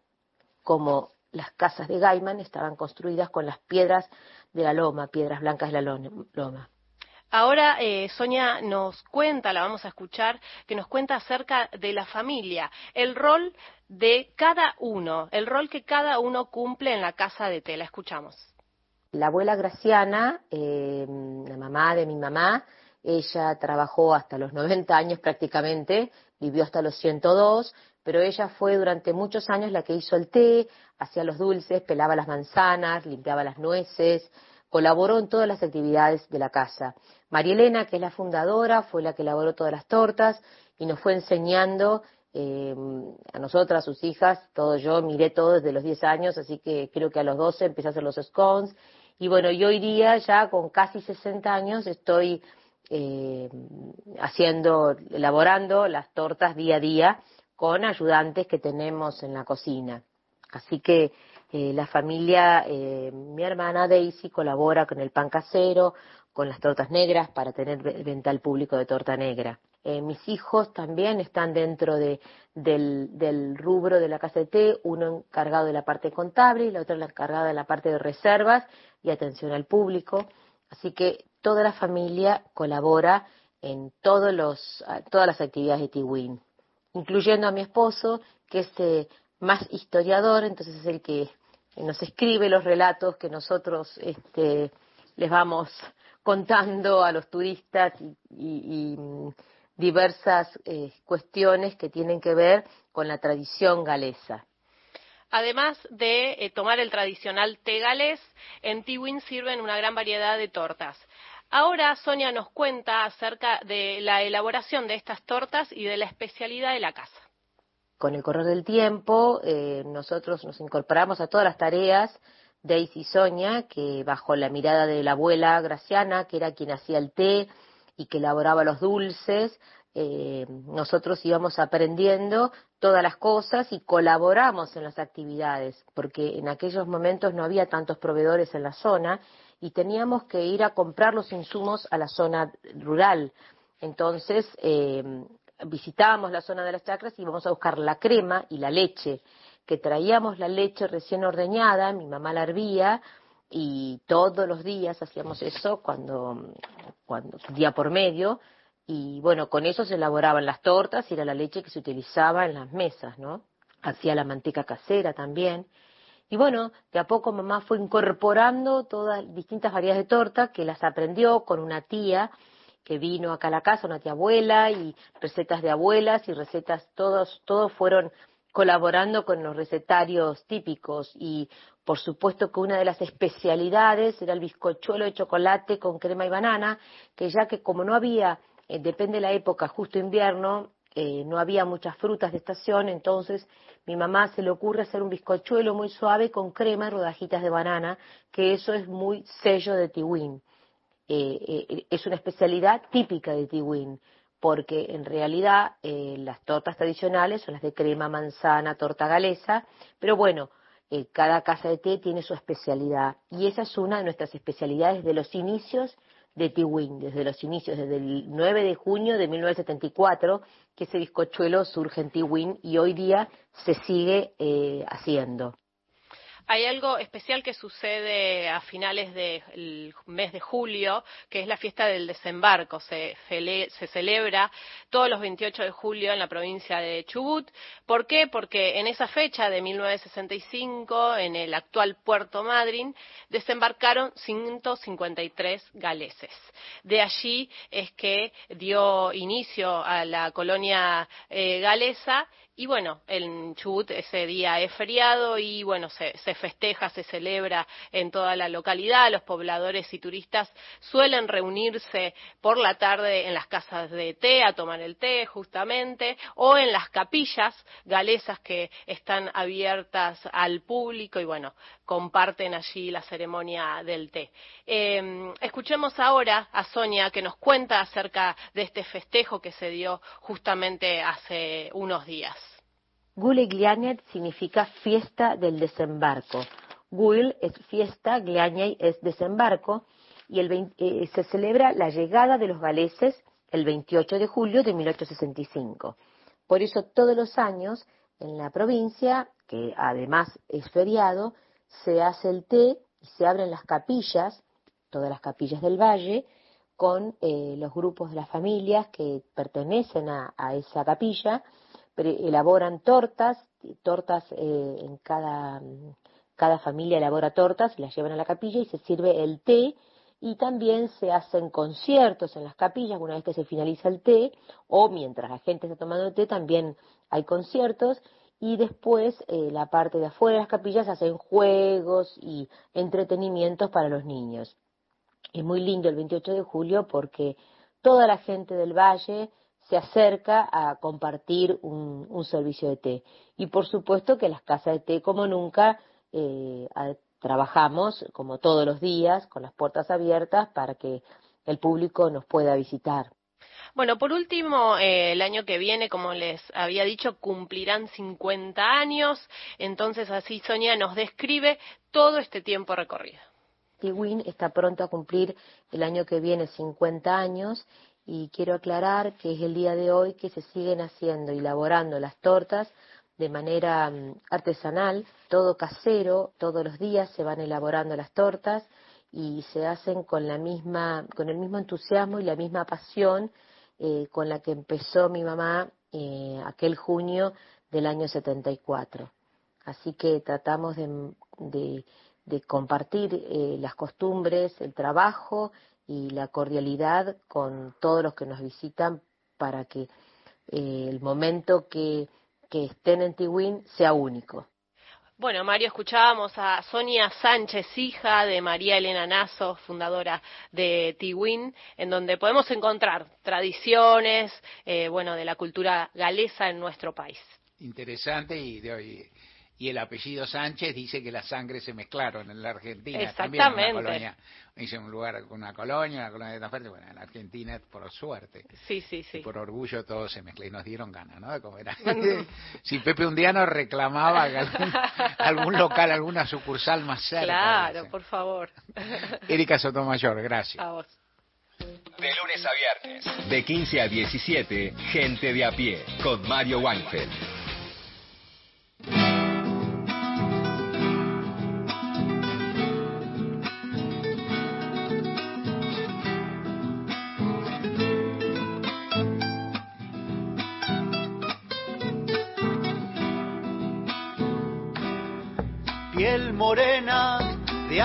S24: como las casas de Gaiman estaban construidas con las piedras de la loma, Piedras Blancas de la Loma.
S7: Ahora eh, Sonia nos cuenta, la vamos a escuchar, que nos cuenta acerca de la familia, el rol de cada uno, el rol que cada uno cumple en la casa de tela. Escuchamos.
S24: La abuela Graciana, eh, la mamá de mi mamá, ella trabajó hasta los 90 años prácticamente, vivió hasta los 102, pero ella fue durante muchos años la que hizo el té, hacía los dulces, pelaba las manzanas, limpiaba las nueces, colaboró en todas las actividades de la casa. María Elena, que es la fundadora, fue la que elaboró todas las tortas y nos fue enseñando eh, a nosotras, sus hijas, todo yo miré todo desde los 10 años, así que creo que a los 12 empecé a hacer los scones. Y bueno, yo hoy día ya con casi 60 años estoy eh, haciendo, elaborando las tortas día a día con ayudantes que tenemos en la cocina. Así que eh, la familia, eh, mi hermana Daisy colabora con el pan casero, con las tortas negras para tener venta al público de torta negra. Eh, mis hijos también están dentro de, del, rubro de la casa de té, uno encargado de la parte contable y la otra encargada de la parte de reservas y atención al público. Así que toda la familia colabora en todos los, todas las actividades de Tiwin incluyendo a mi esposo, que es eh, más historiador, entonces es el que nos escribe los relatos que nosotros este, les vamos contando a los turistas y, mm, diversas eh, cuestiones que tienen que ver con la tradición galesa.
S7: Además de eh, tomar el tradicional té galés, en Tiwin sirven una gran variedad de tortas. Ahora Sonia nos cuenta acerca de la elaboración de estas tortas y de la especialidad de la casa.
S24: Con el correr del tiempo, eh, nosotros nos incorporamos a todas las tareas Daisy y Sonia, que bajo la mirada de la abuela Graciana, que era quien hacía el té y que elaboraba los dulces, eh, nosotros íbamos aprendiendo todas las cosas y colaboramos en las actividades, porque en aquellos momentos no había tantos proveedores en la zona y teníamos que ir a comprar los insumos a la zona rural. Entonces, eh, visitábamos la zona de las chacras y íbamos a buscar la crema y la leche, que traíamos la leche recién ordeñada, mi mamá la hervía, y todos los días hacíamos eso cuando, cuando día por medio, y bueno, con eso se elaboraban las tortas y era la leche que se utilizaba en las mesas, ¿no? Hacía la manteca casera también. Y bueno, de a poco mamá fue incorporando todas distintas variedades de torta que las aprendió con una tía que vino acá a la casa, una tía abuela y recetas de abuelas y recetas, todos, todos fueron colaborando con los recetarios típicos. Y por supuesto que una de las especialidades era el bizcochuelo de chocolate con crema y banana, que ya que como no había, eh, depende de la época, justo invierno, eh, no había muchas frutas de estación, entonces mi mamá se le ocurre hacer un bizcochuelo muy suave con crema y rodajitas de banana, que eso es muy sello de Tiwin. Eh, es una especialidad típica de Tiwin porque en realidad eh, las tortas tradicionales son las de crema, manzana, torta galesa, pero bueno, eh, cada casa de té tiene su especialidad y esa es una de nuestras especialidades de los inicios de Tiwin, desde los inicios, desde el 9 de junio de 1974, que ese bizcochuelo surge en Tiwin y hoy día se sigue eh, haciendo.
S7: Hay algo especial que sucede a finales del mes de julio, que es la fiesta del desembarco. Se, se, celebra todos los 28 de julio en la provincia de Chubut. ¿Por qué? Porque en esa fecha de 1965, en el actual Puerto Madryn, desembarcaron 153 galeses. De allí es que dio inicio a la colonia eh, galesa y bueno, en Chubut ese día es feriado y bueno, se, festeja, se celebra en toda la localidad. Los pobladores y turistas suelen reunirse por la tarde en las casas de té a tomar el té justamente o en las capillas galesas que están abiertas al público y bueno, comparten allí la ceremonia del té. Eh, escuchemos ahora a Sonia que nos cuenta acerca de este festejo que se dio justamente hace unos días.
S24: Gule Glianet significa fiesta del desembarco. Gul es fiesta, Gliañay es desembarco, y eh, se celebra la llegada de los galeses el 28 de julio de 1865. Por eso todos los años en la provincia, que además es feriado, se hace el té y se abren las capillas, todas las capillas del valle, con eh, los grupos de las familias que pertenecen a esa capilla elaboran tortas, tortas eh, en cada, cada familia elabora tortas, las llevan a la capilla y se sirve el té y también se hacen conciertos en las capillas una vez que se finaliza el té o mientras la gente está tomando el té también hay conciertos y después eh, la parte de afuera de las capillas hacen juegos y entretenimientos para los niños. Es muy lindo el 28 de julio porque toda la gente del valle se acerca a compartir un, servicio de té. Y por supuesto que las casas de té, como nunca, eh, trabajamos, como todos los días, con las puertas abiertas para que el público nos pueda visitar.
S7: Bueno, por último, eh, el año que viene, como les había dicho, cumplirán 50 años. Entonces, así Sonia nos describe todo este tiempo recorrido.
S24: Tiwin está pronto a cumplir el año que viene 50 años y quiero aclarar que es el día de hoy que se siguen haciendo y elaborando las tortas de manera mm, artesanal, todo casero, todos los días se van elaborando las tortas y se hacen con la misma, con el mismo entusiasmo y la misma pasión eh, con la que empezó mi mamá eh, aquel junio del año 74. Así que tratamos de, compartir eh, las costumbres, el trabajo y la cordialidad con todos los que nos visitan para que eh, el momento que, que estén en Tiwin sea único.
S7: Bueno, Mario, escuchábamos a Sonia Sánchez, hija de María Elena Nazo, fundadora de Tiwin, en donde podemos encontrar tradiciones, eh, bueno, de la cultura galesa en nuestro país.
S3: Interesante y, y el apellido Sánchez dice que las sangres se mezclaron en la Argentina. También en una
S7: Exactamente.
S3: colonia, dice un lugar con una colonia, una colonia de tan fuerte. Bueno, en la Argentina, por suerte,
S7: Sí, sí, sí.
S3: y por orgullo todo se mezcla y nos dieron ganas, ¿no? De comer. si Pepe un día nos reclamaba algún, algún local, alguna sucursal más cerca.
S7: Claro, por favor.
S3: Erika Sotomayor, gracias.
S7: A vos.
S11: De lunes a viernes, de 15 a 17, Gente de a pie, con Mario Weinfeld.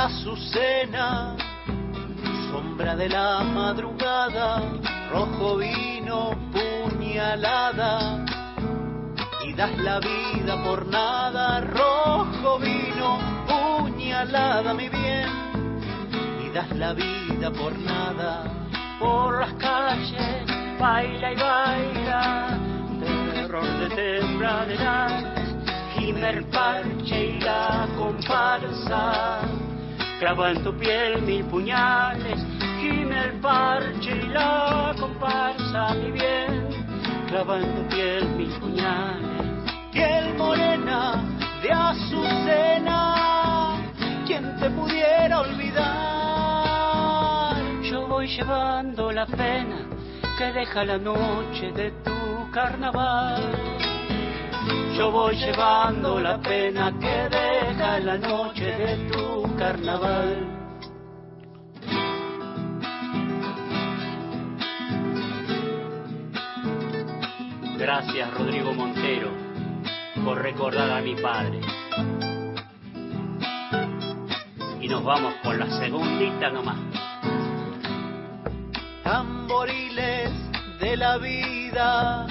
S25: Azucena, sombra de la madrugada, rojo vino, puñalada, y das la vida por nada, rojo vino, puñalada, mi bien, y das la vida por nada, por las calles, baila y baila, terror de tempraneras, gime el parche y la comparsa, clava en tu piel mil puñales, gime el parche y la comparsa, mi bien, clava en tu piel mil puñales, piel morena de azucena, quien te pudiera olvidar, yo voy llevando la pena que deja la noche de tu carnaval. Yo voy llevando la pena que deja la noche de tu carnaval.
S26: Gracias Rodrigo Montero por recordar a mi padre. Y nos vamos con la segundita nomás.
S25: Tamboriles de la vida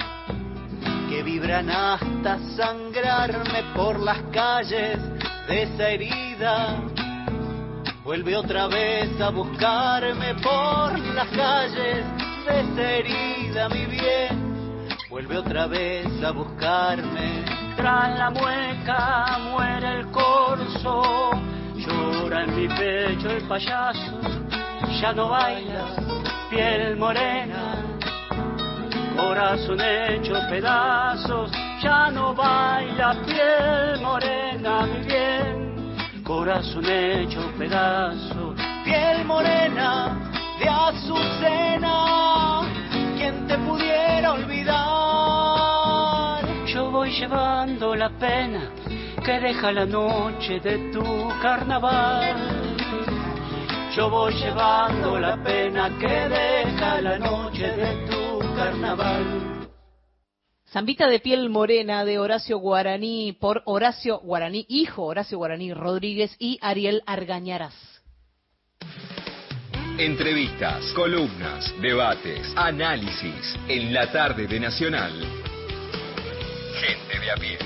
S25: que vibran hasta sangrarme por las calles de esa herida. Vuelve otra vez a buscarme por las calles de esa herida, mi bien. Vuelve otra vez a buscarme.
S26: Tras la mueca muere el corso, llora en mi pecho el payaso, ya no baila, piel morena, corazón hecho pedazos, ya no baila, piel morena, mi bien, corazón hecho pedazos,
S25: piel morena de azucena, quien te pudiera olvidar.
S26: Yo voy llevando la pena que deja la noche de tu carnaval.
S25: Yo voy llevando la pena que deja la noche de tu carnaval.
S4: Zambita de piel morena de Horacio Guaraní por Horacio Guaraní, hijo Horacio Guaraní Rodríguez y Ariel Argañaras.
S11: Entrevistas, columnas, debates, análisis en la tarde de Nacional. Gente de a pie.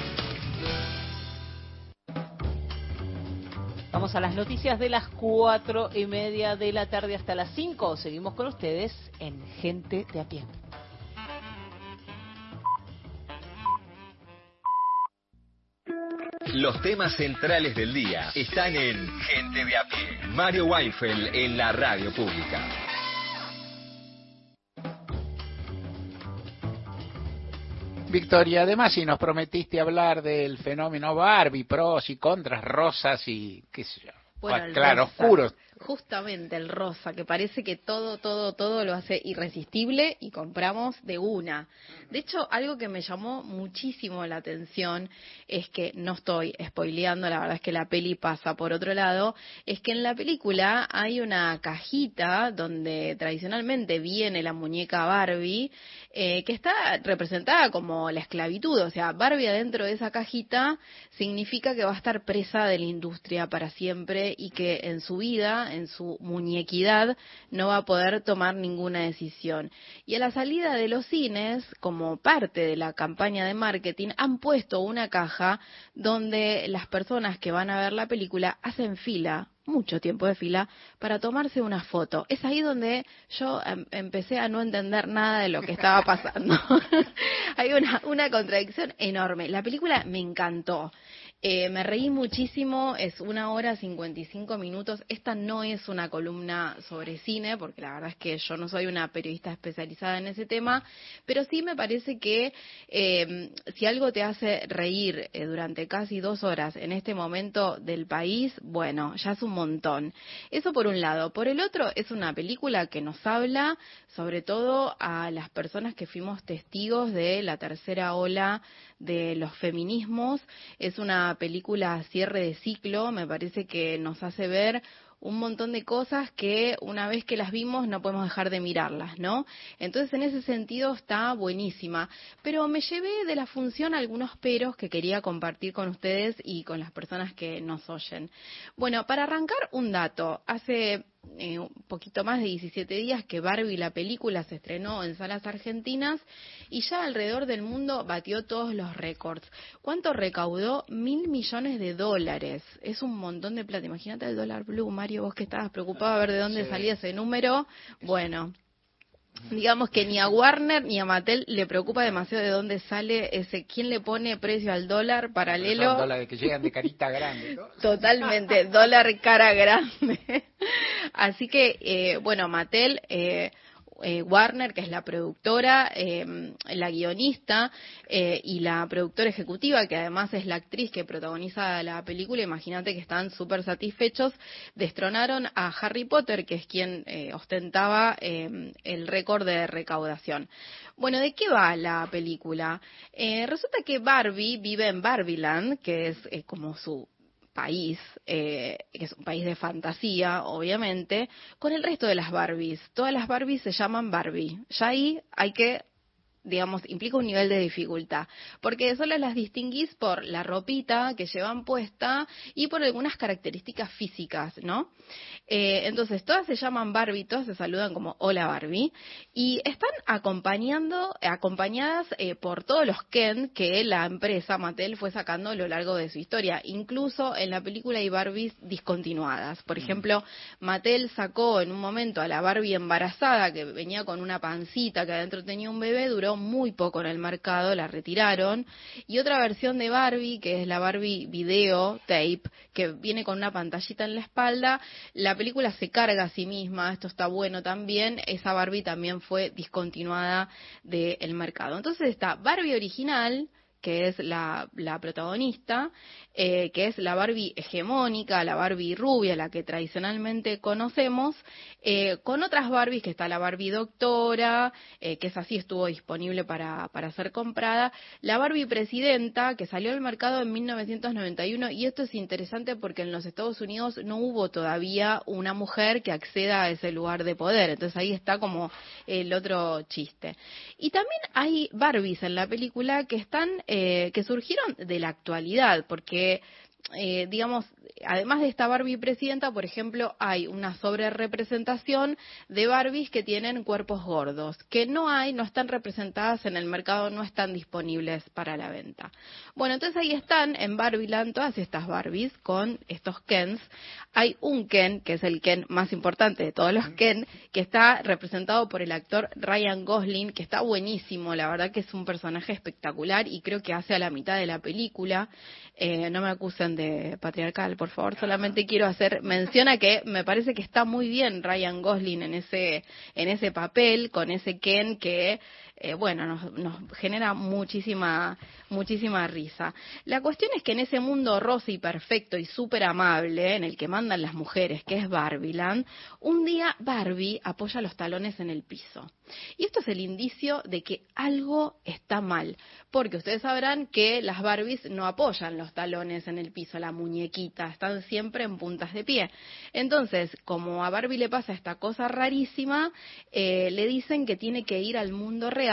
S4: Vamos a las noticias de las cuatro y media de la tarde hasta las cinco. Seguimos con ustedes en Gente de a pie.
S11: Los temas centrales del día están en Gente de a pie. Mario Weinfeld en la radio pública.
S3: Victoria, además, si nos prometiste hablar del fenómeno Barbie, pros y contras, rosas y qué sé yo.
S27: Bueno,
S3: Ah,
S27: Justamente el rosa, que parece que todo, todo, todo lo hace irresistible y compramos de una. De hecho, algo que me llamó muchísimo la atención es que, no estoy spoileando, la verdad es que la peli pasa por otro lado, es que en la película hay una cajita donde tradicionalmente viene la muñeca Barbie, eh, que está representada como la esclavitud, o sea, Barbie adentro de esa cajita significa que va a estar presa de la industria para siempre y que en su vida, en su muñequidad, no va a poder tomar ninguna decisión. Y a la salida de los cines, como parte de la campaña de marketing, han puesto una caja donde las personas que van a ver la película hacen fila mucho tiempo de fila para tomarse una foto. Es ahí donde yo em, empecé a no entender nada de lo que estaba pasando. Hay una, una contradicción enorme. La película me encantó. Eh, me reí muchísimo, es una hora 55 minutos. Esta no es una columna sobre cine, porque la verdad es que yo no soy una periodista especializada en ese tema, pero sí me parece que eh, si algo te hace reír eh, durante casi dos horas en este momento del país, bueno, ya es un montón. Eso por un lado. Por el otro, es una película que nos habla sobre todo a las personas que fuimos testigos de la tercera ola de los feminismos. Es una película cierre de ciclo, me parece que nos hace ver un montón de cosas que una vez que las vimos no podemos dejar de mirarlas, ¿no? Entonces en ese sentido está buenísima, pero me llevé de la función algunos peros que quería compartir con ustedes y con las personas que nos oyen. Bueno, para arrancar un dato, hace eh, un poquito más de 17 días que Barbie la película se estrenó en salas argentinas y ya alrededor del mundo batió todos los récords. ¿Cuánto recaudó? Mil millones de dólares. Es un montón de plata. Imagínate el dólar blue, Mario, vos que estabas preocupado a ver de dónde salía ese número. Bueno, digamos que ni a Warner ni a Mattel le preocupa demasiado de dónde sale ese quién le pone precio al dólar paralelo
S3: Son dólares que llegan de carita grande ¿no?
S27: totalmente dólar cara grande así que eh, bueno Mattel eh, eh, Warner, que es la productora, eh, la guionista eh, y la productora ejecutiva, que además es la actriz que protagoniza la película, imagínate que están súper satisfechos, destronaron a Harry Potter, que es quien eh, ostentaba eh, el récord de recaudación. Bueno, ¿de qué va la película? Eh, resulta que Barbie vive en Barbieland, que es eh, como su país, eh, que es un país de fantasía, obviamente, con el resto de las Barbies. Todas las Barbies se llaman Barbie. Ya ahí hay que digamos, implica un nivel de dificultad, porque solo las distinguís por la ropita que llevan puesta y por algunas características físicas, ¿no? Eh, entonces, todas se llaman Barbie, todas se saludan como Hola Barbie, y están acompañando, acompañadas eh, por todos los Ken que la empresa Mattel fue sacando a lo largo de su historia. Incluso en la película hay Barbies discontinuadas. Por ejemplo, Mattel sacó en un momento a la Barbie embarazada, que venía con una pancita que adentro tenía un bebé, duró muy poco en el mercado, la retiraron. Y otra versión de Barbie, que es la Barbie Video Tape, que viene con una pantallita en la espalda, la película se carga a sí misma, esto está bueno también, esa Barbie también fue discontinuada del mercado. Entonces está Barbie original, que es la, la protagonista, eh, que es la Barbie hegemónica, la Barbie rubia, la que tradicionalmente conocemos, eh, con otras Barbies, que está la Barbie doctora, eh, que es así, estuvo disponible para, para ser comprada, la Barbie presidenta, que salió al mercado en 1991, y esto es interesante porque en los Estados Unidos no hubo todavía una mujer que acceda a ese lugar de poder, entonces ahí está como el otro chiste. Y también hay Barbies en la película que están, eh, que surgieron de la actualidad, porque eh, digamos, además de esta Barbie presidenta, por ejemplo, hay una sobrerepresentación de Barbies que tienen cuerpos gordos, que no hay, no están representadas en el mercado, no están disponibles para la venta. Bueno, entonces ahí están en Barbieland todas estas Barbies con estos Kens. Hay un Ken, que es el Ken más importante de todos los Ken, que está representado por el actor Ryan Gosling, que está buenísimo, la verdad que es un personaje espectacular y creo que hace a la mitad de la película. Eh, no me acusen de patriarcal, por favor, solamente quiero hacer mención a que me parece que está muy bien Ryan Gosling en ese, en ese papel, con ese Ken que eh, bueno, nos, nos genera muchísima, muchísima risa. La cuestión es que en ese mundo rosa y perfecto y súper amable, en el que mandan las mujeres, que es Barbieland, un día Barbie apoya los talones en el piso. Y esto es el indicio de que algo está mal, porque ustedes sabrán que las Barbies no apoyan los talones en el piso, la muñequita, están siempre en puntas de pie. Entonces, como a Barbie le pasa esta cosa rarísima, eh, le dicen que tiene que ir al mundo real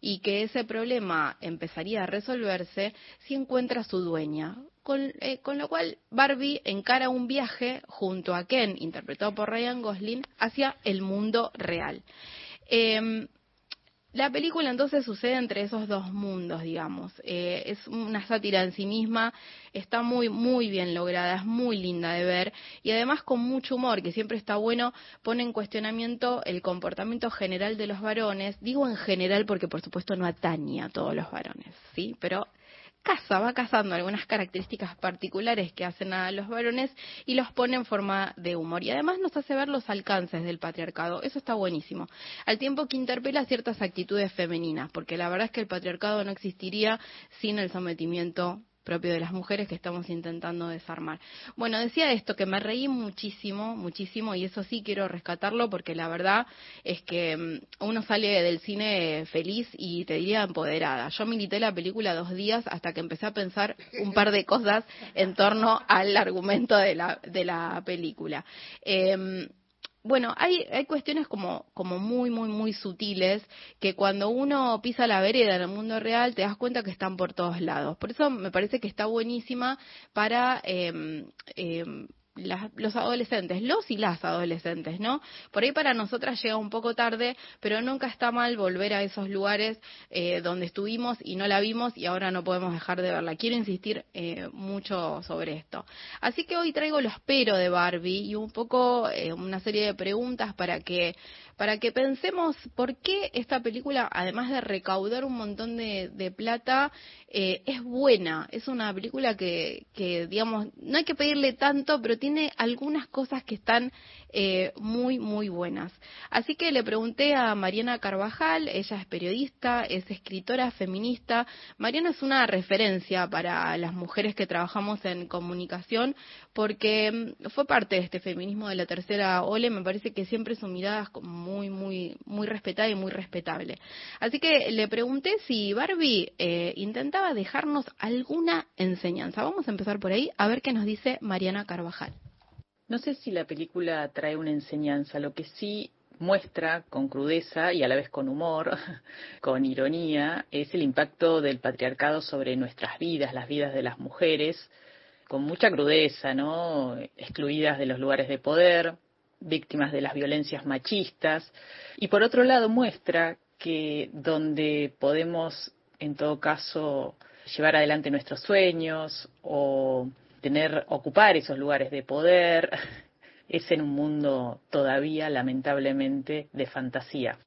S27: y que ese problema empezaría a resolverse si encuentra su dueña. Con, eh, con, lo cual Barbie encara un viaje junto a Ken, interpretado por Ryan Gosling, hacia el mundo real. Eh, la película entonces sucede entre esos dos mundos, digamos. Eh, es una sátira en sí misma, está muy, muy bien lograda, es muy linda de ver y además con mucho humor, que siempre está bueno, pone en cuestionamiento el comportamiento general de los varones. Digo en general porque por supuesto no atañe a todos los varones, ¿sí? Pero casa, va cazando algunas características particulares que hacen a los varones y los pone en forma de humor. Y además nos hace ver los alcances del patriarcado. Eso está buenísimo. Al tiempo que interpela ciertas actitudes femeninas, porque la verdad es que el patriarcado no existiría sin el sometimiento propio de las mujeres que estamos intentando desarmar. Bueno, decía esto, que me reí muchísimo, muchísimo, y eso sí quiero rescatarlo porque la verdad es que mm, uno sale del cine feliz y te diría empoderada. Yo milité la película dos días hasta que empecé a pensar un par de cosas en torno al argumento de la, de la película. Eh, bueno, hay, hay cuestiones como, como muy, muy, muy sutiles que cuando uno pisa la vereda en el mundo real te das cuenta que están por todos lados. Por eso me parece que está buenísima para eh, los adolescentes, los y las adolescentes, ¿no? Por ahí para nosotras llega un poco tarde, pero nunca está mal volver a esos lugares eh, donde estuvimos y no la vimos y ahora no podemos dejar de verla. Quiero insistir eh, mucho sobre esto. Así que hoy traigo los pero de Barbie y un poco eh, una serie de preguntas para que para que pensemos por qué esta película, además de recaudar un montón de, de plata, eh, es buena. Es una película que, que, digamos, no hay que pedirle tanto, pero tiene algunas cosas que están eh, muy, muy buenas. Así que le pregunté a Mariana Carvajal, ella es periodista, es escritora feminista. Mariana es una referencia para las mujeres que trabajamos en comunicación porque mm, fue parte de este feminismo de la tercera ole. Me parece que siempre su mirada es muy, muy, muy respetada y muy respetable. Así que le pregunté si Barbie eh, intentaba dejarnos alguna enseñanza. Vamos a empezar por ahí a ver qué nos dice Mariana Carvajal.
S28: No sé si la película trae una enseñanza, lo que sí muestra con crudeza y a la vez con humor, con ironía, es el impacto del patriarcado sobre nuestras vidas, las vidas de las mujeres, con mucha crudeza, ¿no? Excluidas de los lugares de poder, víctimas de las violencias machistas, y por otro lado muestra que donde podemos, en todo caso, llevar adelante nuestros sueños o tener, ocupar esos lugares de poder, es en un mundo todavía, lamentablemente, de fantasía.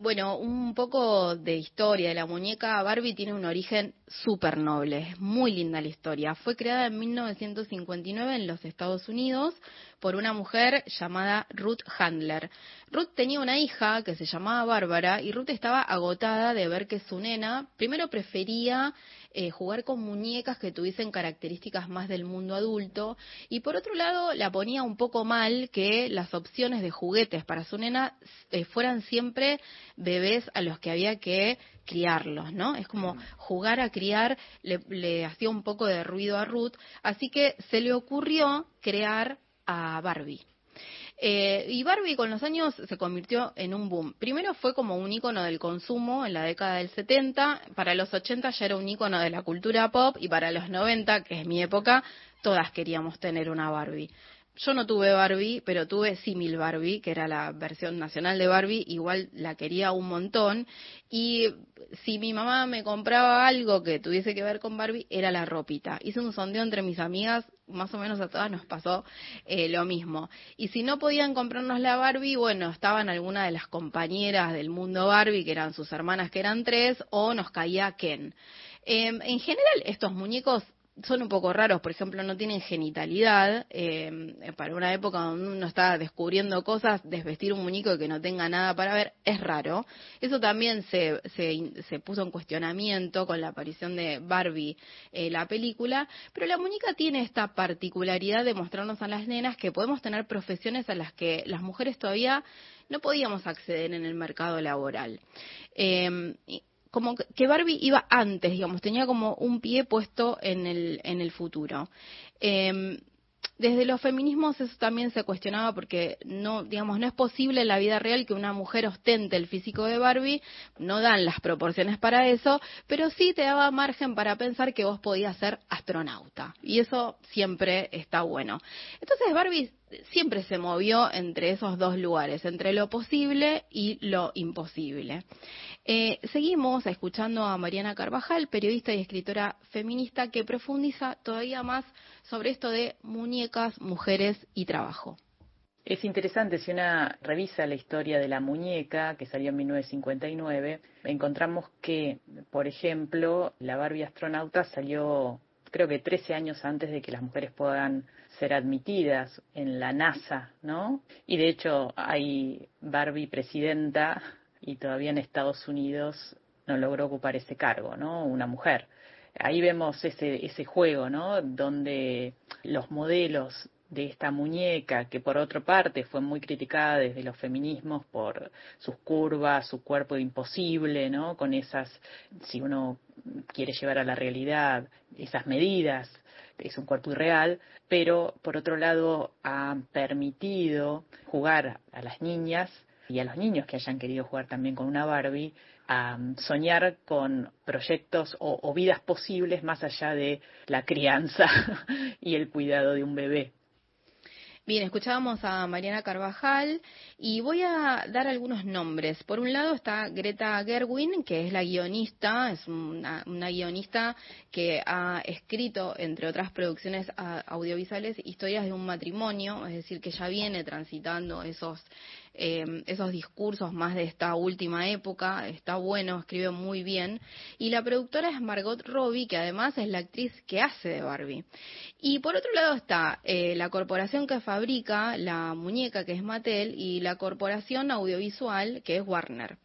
S27: Bueno, un poco de historia de la muñeca Barbie tiene un origen súper noble, es muy linda la historia. Fue creada en 1959 en los Estados Unidos por una mujer llamada Ruth Handler. Ruth tenía una hija que se llamaba Bárbara y Ruth estaba agotada de ver que su nena primero prefería eh, jugar con muñecas que tuviesen características más del mundo adulto y por otro lado la ponía un poco mal que las opciones de juguetes para su nena eh, fueran siempre bebés a los que había que criarlos, ¿no? Es como jugar a criar le, le hacía un poco de ruido a Ruth, así que se le ocurrió crear a Barbie. Eh, y Barbie con los años se convirtió en un boom. Primero fue como un icono del consumo en la década del 70, para los 80 ya era un icono de la cultura pop y para los 90, que es mi época, todas queríamos tener una Barbie. Yo no tuve Barbie, pero tuve Simil Barbie, que era la versión nacional de Barbie, igual la quería un montón. Y si mi mamá me compraba algo que tuviese que ver con Barbie, era la ropita. Hice un sondeo entre mis amigas, más o menos a todas nos pasó eh, lo mismo. Y si no podían comprarnos la Barbie, bueno, estaban algunas de las compañeras del mundo Barbie, que eran sus hermanas, que eran tres, o nos caía Ken. Eh, en general, estos muñecos son un poco raros, por ejemplo, no tienen genitalidad. Eh, para una época donde uno está descubriendo cosas, desvestir un muñeco que no tenga nada para ver es raro. Eso también se, se, se puso en cuestionamiento con la aparición de Barbie, eh, la película. Pero la muñeca tiene esta particularidad de mostrarnos a las nenas que podemos tener profesiones a las que las mujeres todavía no podíamos acceder en el mercado laboral. Eh, como que Barbie iba antes, digamos, tenía como un pie puesto en el, en el futuro. Eh, desde los feminismos eso también se cuestionaba porque no, digamos, no es posible en la vida real que una mujer ostente el físico de Barbie, no dan las proporciones para eso, pero sí te daba margen para pensar que vos podías ser astronauta. Y eso siempre está bueno. Entonces Barbie siempre se movió entre esos dos lugares, entre lo posible y lo imposible. Eh, seguimos escuchando a Mariana Carvajal, periodista y escritora feminista, que profundiza todavía más sobre esto de muñecas, mujeres y trabajo.
S28: Es interesante, si una revisa la historia de la muñeca, que salió en 1959, encontramos que, por ejemplo, la Barbie astronauta salió creo que 13 años antes de que las mujeres puedan ser admitidas en la NASA, ¿no? Y de hecho hay Barbie presidenta y todavía en Estados Unidos no logró ocupar ese cargo, ¿no? Una mujer. Ahí vemos ese, ese juego, ¿no? Donde los modelos de esta muñeca, que por otra parte fue muy criticada desde los feminismos por sus curvas, su cuerpo imposible, ¿no? Con esas, si uno quiere llevar a la realidad esas medidas, es un cuerpo irreal, pero por otro lado ha permitido jugar a las niñas y a los niños que hayan querido jugar también con una Barbie a soñar con proyectos o, o vidas posibles más allá de la crianza y el cuidado de un bebé.
S27: Bien, escuchábamos a Mariana Carvajal y voy a dar algunos nombres. Por un lado está Greta Gerwin, que es la guionista, es una, guionista que ha escrito, entre otras producciones audiovisuales, historias de un matrimonio, es decir, que ya viene transitando esos eh, esos discursos más de esta última época, está bueno, escribe muy bien. Y la productora es Margot Robbie, que además es la actriz que hace de Barbie. Y por otro lado está eh, la corporación que fabrica la muñeca, que es Mattel, y la corporación audiovisual, que es Warner.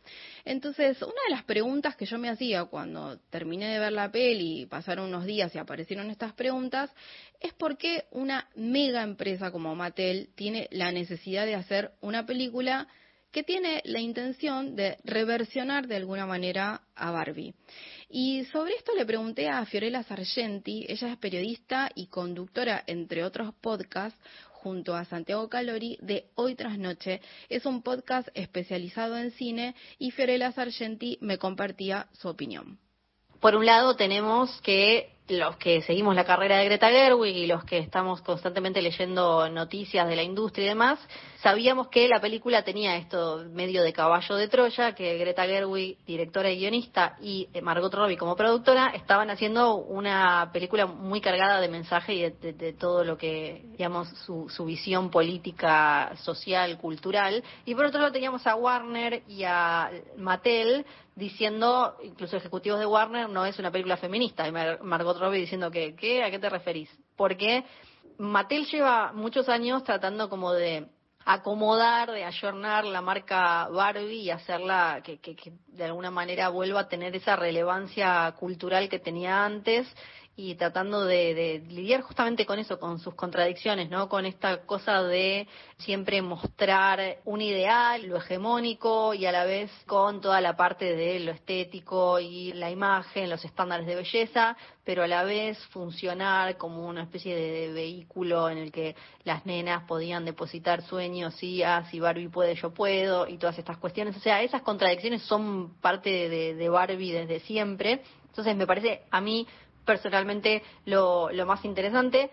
S27: Entonces, una de las preguntas que yo me hacía cuando terminé de ver la peli, pasaron unos días y aparecieron estas preguntas, es por qué una mega empresa como Mattel tiene la necesidad de hacer una película que tiene la intención de reversionar de alguna manera a Barbie. Y sobre esto le pregunté a Fiorella Sargenti, ella es periodista y conductora, entre otros podcasts, junto a Santiago Calori de Hoy tras Noche. Es un podcast especializado en cine y Fiorella Sargenti me compartía su opinión.
S29: Por un lado tenemos que los que seguimos la carrera de Greta Gerwig y los que estamos constantemente leyendo noticias de la industria y demás, sabíamos que la película tenía esto medio de caballo de Troya, que Greta Gerwig, directora y guionista, y eh, Margot Robbie como productora, estaban haciendo una película muy cargada de mensaje y de, todo lo que, digamos, su, su visión política, social, cultural. Y por otro lado teníamos a Warner y a Mattel diciendo, incluso ejecutivos de Warner, no es una película feminista. Y Margot Robbie diciendo que, ¿qué? ¿A qué te referís? Porque Mattel lleva muchos años tratando como de acomodar, de ayornar la marca Barbie y hacerla que, que, que, de alguna manera vuelva a tener esa relevancia cultural que tenía antes y tratando de, lidiar justamente con eso, con sus contradicciones, ¿no? Con esta cosa de siempre mostrar un ideal, lo hegemónico y a la vez con toda la parte de lo estético y la imagen, los estándares de belleza, pero a la vez funcionar como una especie de, vehículo en el que las nenas podían depositar sueños y ah, si Barbie puede, yo puedo y todas estas cuestiones. O sea, esas contradicciones son parte de, de Barbie desde siempre. Entonces me parece a mí personalmente lo, lo más interesante.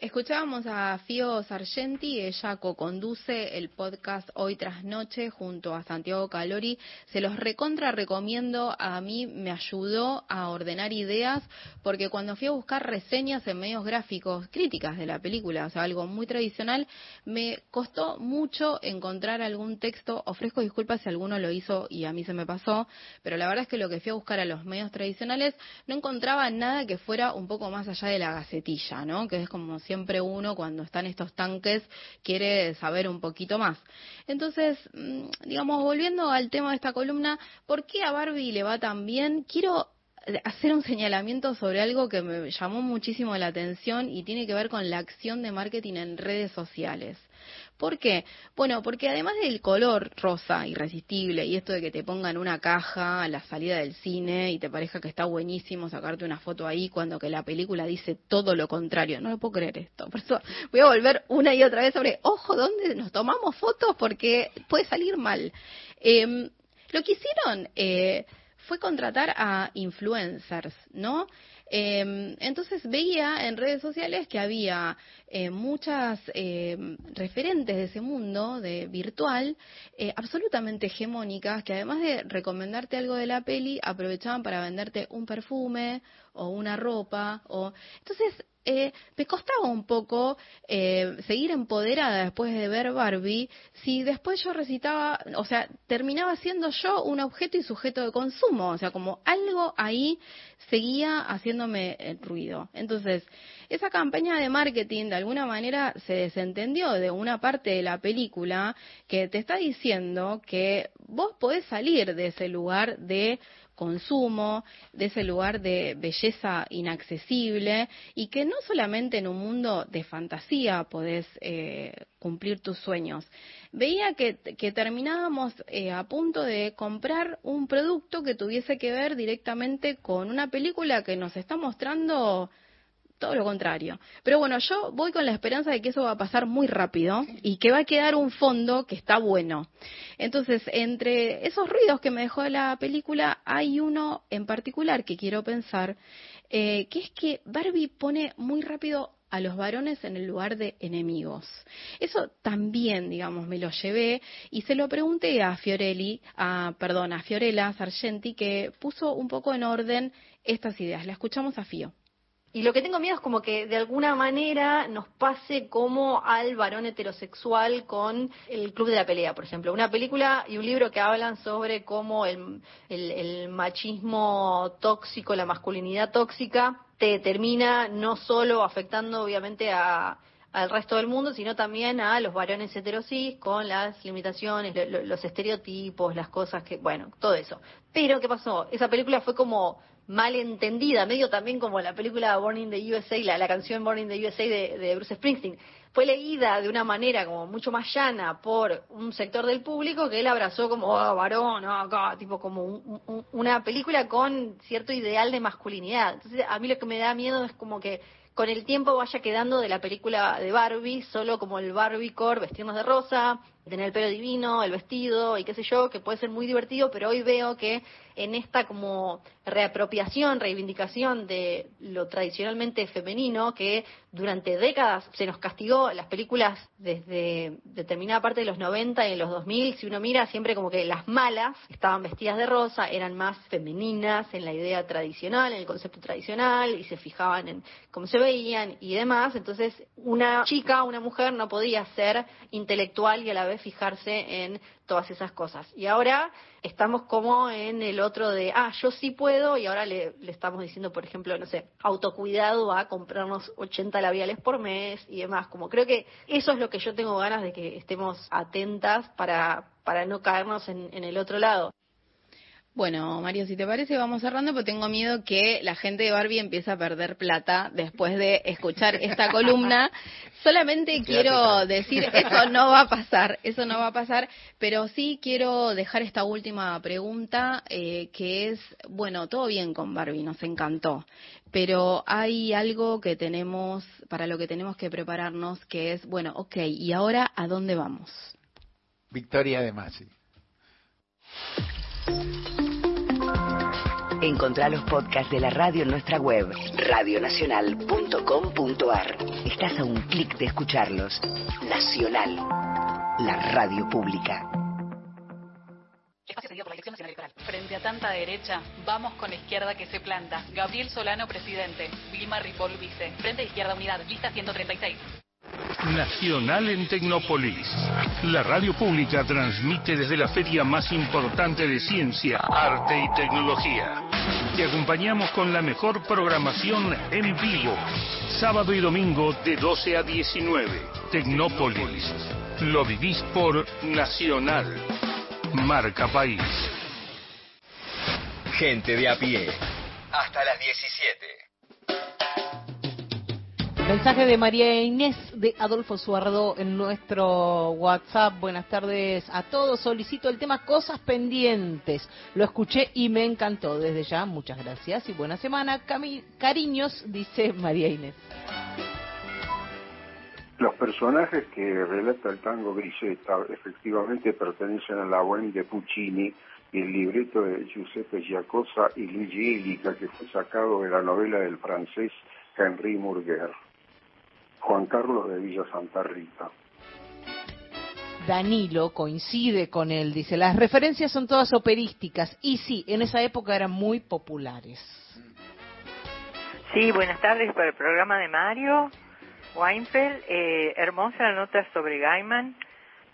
S27: Escuchábamos a Fio Sargenti, ella co-conduce el podcast Hoy tras Noche junto a Santiago Calori. Se los recontra recomiendo, a mí me ayudó a ordenar ideas porque cuando fui a buscar reseñas en medios gráficos, críticas de la película, o sea, algo muy tradicional, me costó mucho encontrar algún texto. Ofrezco disculpas si alguno lo hizo y a mí se me pasó, pero la verdad es que lo que fui a buscar a los medios tradicionales no encontraba nada que fuera un poco más allá de la gacetilla, ¿no? Que es como siempre uno cuando está en estos tanques quiere saber un poquito más. Entonces, mm, digamos, volviendo al tema de esta columna, ¿por qué a Barbie le va tan bien? Quiero hacer un señalamiento sobre algo que me llamó muchísimo la atención y tiene que ver con la acción de marketing en redes sociales. ¿Por qué? Bueno, porque además del color rosa irresistible y esto de que te pongan una caja a la salida del cine y te parezca que está buenísimo sacarte una foto ahí cuando que la película dice todo lo contrario, no lo puedo creer esto. Por eso voy a volver una y otra vez sobre, ojo, ¿dónde nos tomamos fotos? Porque puede salir mal. Eh, lo que hicieron eh, fue contratar a influencers, ¿no? Eh, entonces veía en redes sociales que había eh, muchas eh, referentes de ese mundo de virtual eh, absolutamente hegemónicas que además de recomendarte algo de la peli aprovechaban para venderte un perfume o una ropa o entonces eh, me costaba un poco eh, seguir empoderada después de ver Barbie si después yo recitaba, o sea, terminaba siendo yo un objeto y sujeto de consumo, o sea, como algo ahí seguía haciéndome eh, ruido. Entonces, esa campaña de marketing de alguna manera se desentendió de una parte de la película que te está diciendo que vos podés salir de ese lugar de consumo, de ese lugar de belleza inaccesible y que no solamente en un mundo de fantasía podés eh, cumplir tus sueños. Veía que, terminábamos eh, a punto de comprar un producto que tuviese que ver directamente con una película que nos está mostrando todo lo contrario. Pero bueno, yo voy con la esperanza de que eso va a pasar muy rápido y que va a quedar un fondo que está bueno. Entonces, entre esos ruidos que me dejó la película, hay uno en particular que quiero pensar, eh, que es que Barbie pone muy rápido a los varones en el lugar de enemigos. Eso también, digamos, me lo llevé y se lo pregunté a Fiorelli, a, perdón, a Fiorella Sargenti, que puso un poco en orden estas ideas. La escuchamos a Fio.
S29: Y lo que tengo miedo es como que de alguna manera nos pase como al varón heterosexual con el Club de la Pelea, por ejemplo. Una película y un libro que hablan sobre cómo el, machismo tóxico, la masculinidad tóxica, te termina no solo afectando obviamente a, al resto del mundo, sino también a los varones heterosis con las limitaciones, los estereotipos, las cosas que, bueno, todo eso. Pero, ¿qué pasó? Esa película fue como mal entendida, medio también como la película Born in the USA, la, la canción Born in the USA de, Bruce Springsteen. Fue leída de una manera como mucho más llana por un sector del público que él abrazó como oh, varón, oh, tipo como una película con cierto ideal de masculinidad. Entonces, a mí lo que me da miedo es como que con el tiempo vaya quedando de la película de Barbie solo como el Barbie core, vestirnos de rosa, tener el pelo divino, el vestido y qué sé yo, que puede ser muy divertido, pero hoy veo que en esta como reapropiación, reivindicación de lo tradicionalmente femenino, que durante décadas se nos castigó las películas desde determinada parte de los 90 y en los 2000, si uno mira siempre como que las malas estaban vestidas de rosa, eran más femeninas en la idea tradicional, en el concepto tradicional y se fijaban en cómo se veían y demás, entonces una chica, una mujer no podía ser intelectual y a la vez fijarse en todas esas cosas. Y ahora estamos como en el otro de, ah, yo sí puedo, y ahora le, estamos diciendo, por ejemplo, no sé, autocuidado a comprarnos 80 labiales por mes y demás. Como creo que eso es lo que yo tengo ganas de que estemos atentas para, para no caernos en, en el otro lado.
S27: Bueno, Mario, si te parece, vamos cerrando, pero tengo miedo que la gente de Barbie empiece a perder plata después de escuchar esta columna. Solamente quiero decir, eso no va a pasar, eso no va a pasar, pero sí quiero dejar esta última pregunta, eh, que es, bueno, todo bien con Barbie, nos encantó, pero hay algo que tenemos, para lo que tenemos que prepararnos, que es, bueno, ok, ¿y ahora a dónde vamos?
S3: Victoria de Masi.
S1: Encontrá los podcasts de la radio en nuestra web, radionacional.com.ar. Estás a un clic de escucharlos. Nacional, la radio pública.
S30: Espacio por la Elección Nacional Electoral. Frente a tanta derecha, vamos con izquierda que se planta. Gabriel Solano, presidente. Vilma Ripoll, vice. Frente a Izquierda Unidad, lista 136.
S2: Nacional en Tecnópolis. La radio pública transmite desde la feria más importante de ciencia, arte y tecnología. Te acompañamos con la mejor programación en vivo. Sábado y domingo de 12 a 19. Tecnópolis. Lo vivís por Nacional. Marca País.
S11: Gente de a pie. Hasta las 17.
S4: Mensaje de María Inés de Adolfo Suardo en nuestro WhatsApp. Buenas tardes a todos. Solicito el tema Cosas Pendientes. Lo escuché y me encantó. Desde ya, muchas gracias y buena semana. cariños, dice María Inés.
S31: Los personajes que relata el tango Grisetta efectivamente pertenecen a la Bohème de Puccini y el libreto de Giuseppe Giacosa y Luigi Illica, que fue sacado de la novela del francés Henri Murger. Juan Carlos de Villa Santa Rita.
S4: Danilo coincide con él, dice, las referencias son todas operísticas y sí, en esa época eran muy populares.
S32: Sí, buenas tardes para el programa de Mario Weinfeld. Eh, hermosa la nota sobre Gaiman.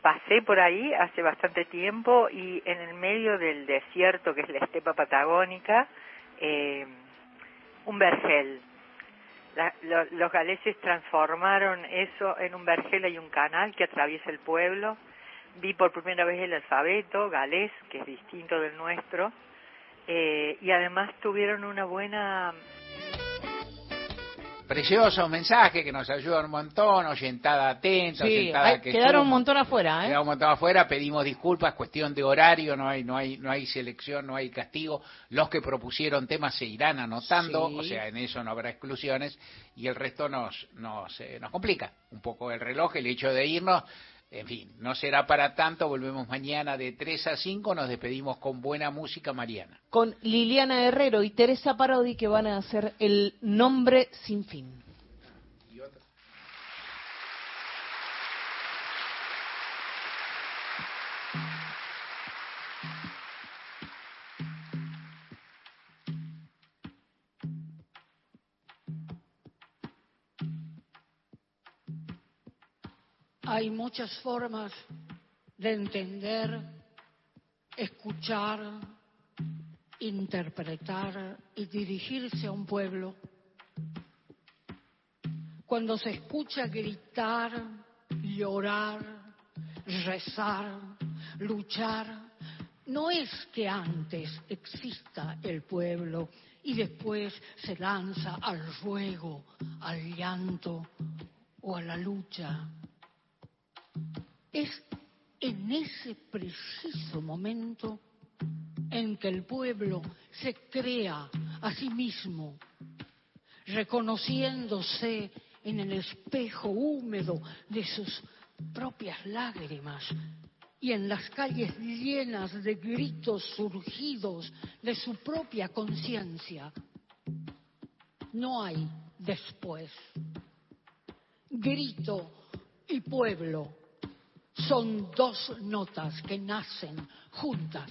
S32: Pasé por ahí hace bastante tiempo y en el medio del desierto que es la estepa patagónica, eh, un vergel. La- lo- los galeses transformaron eso en un vergel y un canal que atraviesa el pueblo. Vi por primera vez el alfabeto galés, que es distinto del nuestro, eh, y además tuvieron una buena
S3: Precioso mensaje que nos ayuda un montón, oyentada atenta,
S4: Sí,
S3: oyentada
S4: hay-
S3: que
S4: quedaron un montón afuera, ¿eh?
S3: Quedaron un montón afuera, pedimos disculpas, cuestión de horario, no hay, no hay, no hay selección, no hay castigo. Los que propusieron temas se irán anotando,
S4: Sí.
S3: o sea, en eso no habrá exclusiones, y el resto nos, nos, eh, nos complica un poco el reloj, el hecho de irnos. En fin, no será para tanto, volvemos mañana de 3 a 5, nos despedimos con buena música, Mariana.
S4: Con Liliana Herrero y Teresa Parodi que van a hacer el nombre sin fin.
S33: Hay muchas formas de entender, escuchar, interpretar y dirigirse a un pueblo. Cuando se escucha gritar, llorar, rezar, luchar, no es que antes exista el pueblo y después se lanza al ruego, al llanto o a la lucha. Es en ese preciso momento en que el pueblo se crea a sí mismo, reconociéndose en el espejo húmedo de sus propias lágrimas y en las calles llenas de gritos surgidos de su propia conciencia. No hay después. Grito y pueblo son dos notas que nacen juntas.